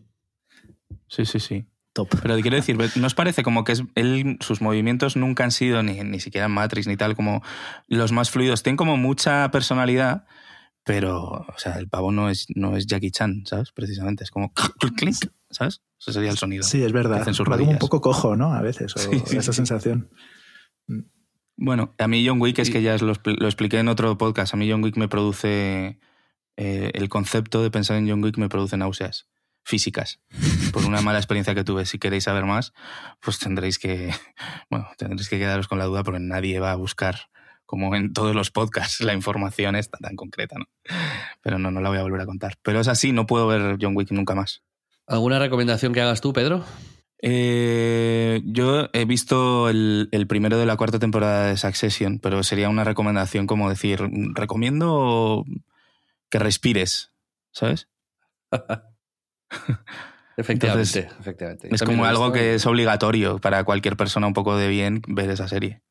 Sí, sí, sí. Top. Pero quiero decir, ¿no os parece como que es, él, sus movimientos nunca han sido ni, ni siquiera en Matrix ni tal como los más fluidos? Tienen como mucha personalidad, pero, o sea, el pavo no es, no es Jackie Chan, ¿sabes? Precisamente, es como clink, ¿sabes? Ese sería el sonido. Sí, es verdad. sus Va como un poco cojo, ¿no? A veces, o Sí, sí, esa sí. sensación. Bueno, a mí John Wick es que ya os lo, lo expliqué en otro podcast. A mí John Wick me produce. eh, el concepto de pensar en John Wick me produce náuseas físicas. Por una mala experiencia que tuve. Si queréis saber más, pues tendréis que. Bueno, tendréis que quedaros con la duda porque nadie va a buscar, como en todos los podcasts, la información esta tan concreta, ¿no? Pero no, no la voy a volver a contar. Pero es así, no puedo ver John Wick nunca más. ¿Alguna recomendación que hagas tú, Pedro? Eh, yo he visto el, el primero de la cuarta temporada de Succession, pero sería una recomendación como decir, recomiendo que respires, ¿sabes? Efectivamente, Entonces, efectivamente. Es como algo que es obligatorio para cualquier persona un poco de bien ver esa serie.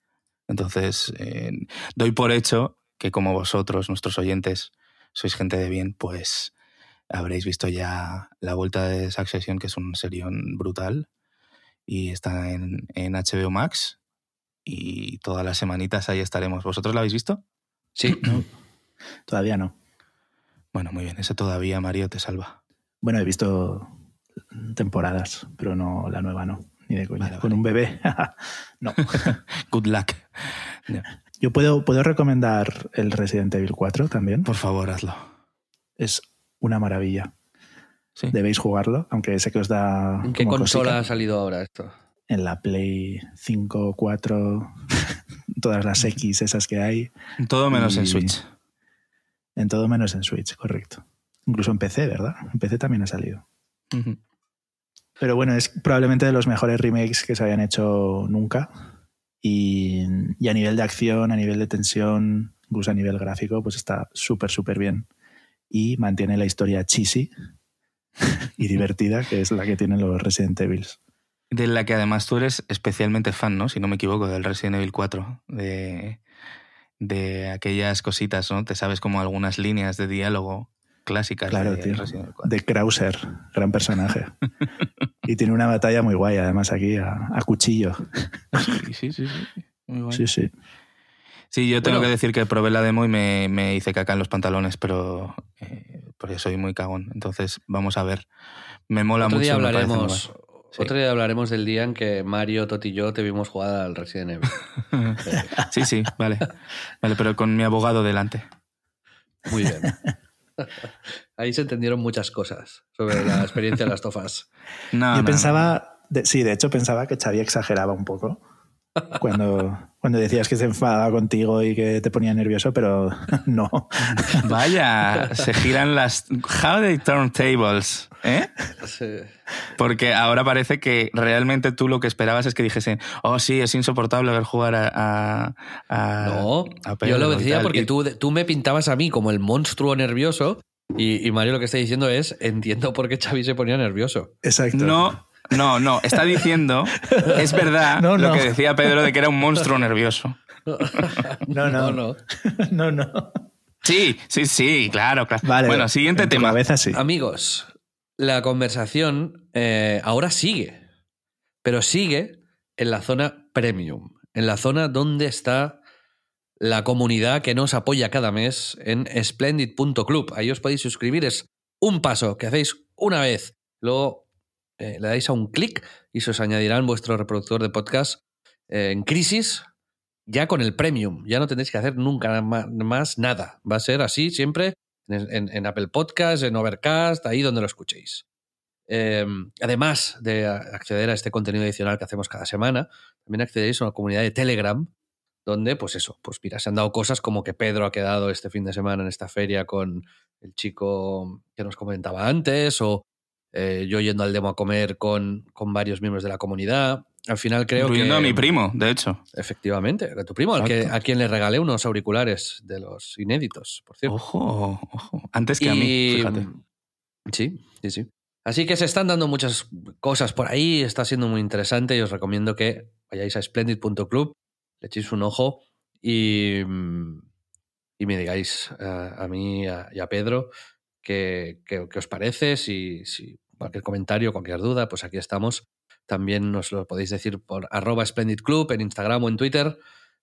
Entonces, eh, doy por hecho que como vosotros, nuestros oyentes, sois gente de bien, pues habréis visto ya la vuelta de Succession, que es un serión brutal, y está en, en HBO Max, y todas las semanitas ahí estaremos. ¿Vosotros la habéis visto? Sí, Todavía no. Bueno, muy bien, ese todavía, Mario, te salva. Bueno, he visto temporadas, pero no la nueva no. Ni de coña. Vale, Con vale. un bebé. no. Good luck. Yo puedo, puedo recomendar el Resident Evil 4 también. Por favor, hazlo. Es una maravilla. Sí. Debéis jugarlo, aunque sé que os da. ¿En qué consola cosica. ha salido ahora esto? En la Play 5, 4, todas las X esas que hay. Todo menos en Switch. En todo menos en Switch, correcto. Incluso en PC, ¿verdad? En PC también ha salido. Ujú. Pero bueno, es probablemente de los mejores remakes que se hayan hecho nunca. Y, y a nivel de acción, a nivel de tensión, incluso a nivel gráfico, pues está súper, súper bien. Y mantiene la historia cheesy y divertida, que es la que tienen los Resident Evil. De la que además tú eres especialmente fan, ¿no? Si no me equivoco, del Resident Evil 4. De, de aquellas cositas, ¿no? Te sabes como algunas líneas de diálogo clásicas Claro, de tío. Resident Evil 4. De Krauser, gran personaje. y tiene una batalla muy guay, además, aquí a, a cuchillo. Sí, sí, sí. sí. Muy guay. Sí, sí. Sí, yo tengo Bueno. que decir que probé la demo y me, me hice caca en los pantalones, pero eh, porque soy muy cagón. Entonces, vamos a ver. Me mola Otro mucho. día hablaremos. Sí. Otro día hablaremos del día en que Mario, Toti y yo te vimos jugar al Resident Evil. Sí, sí, vale. Vale, pero con mi abogado delante. Muy bien. Ahí se entendieron muchas cosas sobre la experiencia de las tofas. No, Yo no, no. pensaba, de- sí, de hecho pensaba que Xavi exageraba un poco cuando, cuando decías que se enfadaba contigo y que te ponía nervioso, pero no. Vaya, se giran las. How they turn tables, ¿eh? Sí. Porque ahora parece que realmente tú lo que esperabas es que dijesen, oh sí, es insoportable ver jugar a. a- a- No, a Pedro yo lo decía tal". porque Y- tú, tú me pintabas a mí como el monstruo nervioso y, y Mario lo que está diciendo es, entiendo por qué Xavi se ponía nervioso. Exacto. No, no, no. Está diciendo, es verdad No, lo que decía Pedro de que era un monstruo nervioso. No, no. no. no, no. Sí, sí, sí, claro, claro. Vale. bueno, siguiente en tu tema. cabeza sí. Amigos, la conversación eh, ahora sigue, pero sigue en la zona premium, en la zona donde está la comunidad que nos apoya cada mes en splendid.club. Ahí os podéis suscribir, es un paso que hacéis una vez. Luego eh, le dais a un clic y se os añadirá en vuestro reproductor de podcast eh, en crisis ya con el premium. Ya no tendréis que hacer nunca más, nada. Va a ser así siempre en, Apple Podcast, en Overcast, ahí donde lo escuchéis. Em, además de acceder a este contenido adicional que hacemos cada semana, también accederéis a una comunidad de Telegram donde, pues eso, pues mira, se han dado cosas como que Pedro ha quedado este fin de semana en esta feria con el chico que nos comentaba antes, o eh, yo yendo al demo a comer con, con varios miembros de la comunidad. Al final creo Incluyendo que... a mi primo, de hecho. Efectivamente, a tu primo, al que, a quien le regalé unos auriculares de los inéditos, por cierto. Ojo, ojo. Antes que a mí, fíjate. Sí, sí, sí. Así que se están dando muchas cosas por ahí, está siendo muy interesante y os recomiendo que vayáis a splendid.club, le echéis un ojo y, y me digáis a, mí y a Pedro qué, os parece, si, si cualquier comentario, cualquier duda, pues aquí estamos también nos lo podéis decir por arroba Splendid Club en Instagram o en Twitter,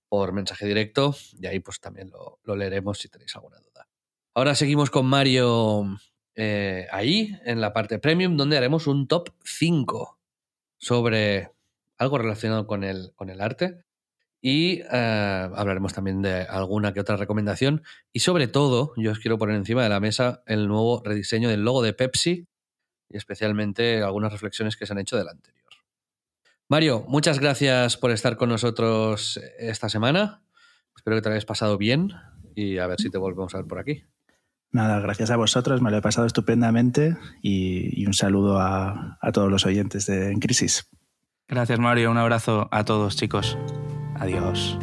por mensaje directo, y ahí pues también lo, leeremos si tenéis alguna duda. Ahora seguimos con Mario eh, ahí, en la parte premium, donde haremos un top 5 sobre algo relacionado con el, con el arte. Y eh, hablaremos también de alguna que otra recomendación. Y sobre todo, yo os quiero poner encima de la mesa el nuevo rediseño del logo de Pepsi y especialmente algunas reflexiones que se han hecho del anterior. Mario, muchas gracias por estar con nosotros esta semana. Espero que te hayas pasado bien y a ver si te volvemos a ver por aquí. Nada, gracias a vosotros, me lo he pasado estupendamente y, un saludo a, a, todos los oyentes de En Crisis. Gracias Mario, un abrazo a todos chicos. Adiós.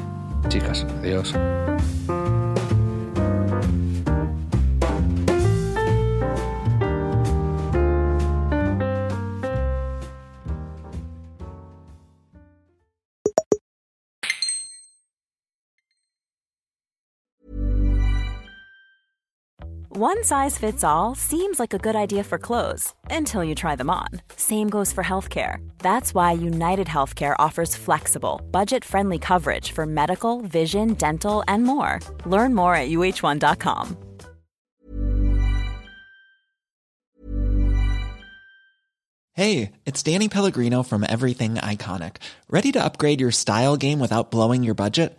Chicas, adiós. One size fits all seems like a good idea for clothes until you try them on. Same goes for healthcare. That's why United Healthcare offers flexible, budget friendly coverage for medical, vision, dental, and more. Learn more at uh1.com. Hey, it's Danny Pellegrino from Everything Iconic. Ready to upgrade your style game without blowing your budget?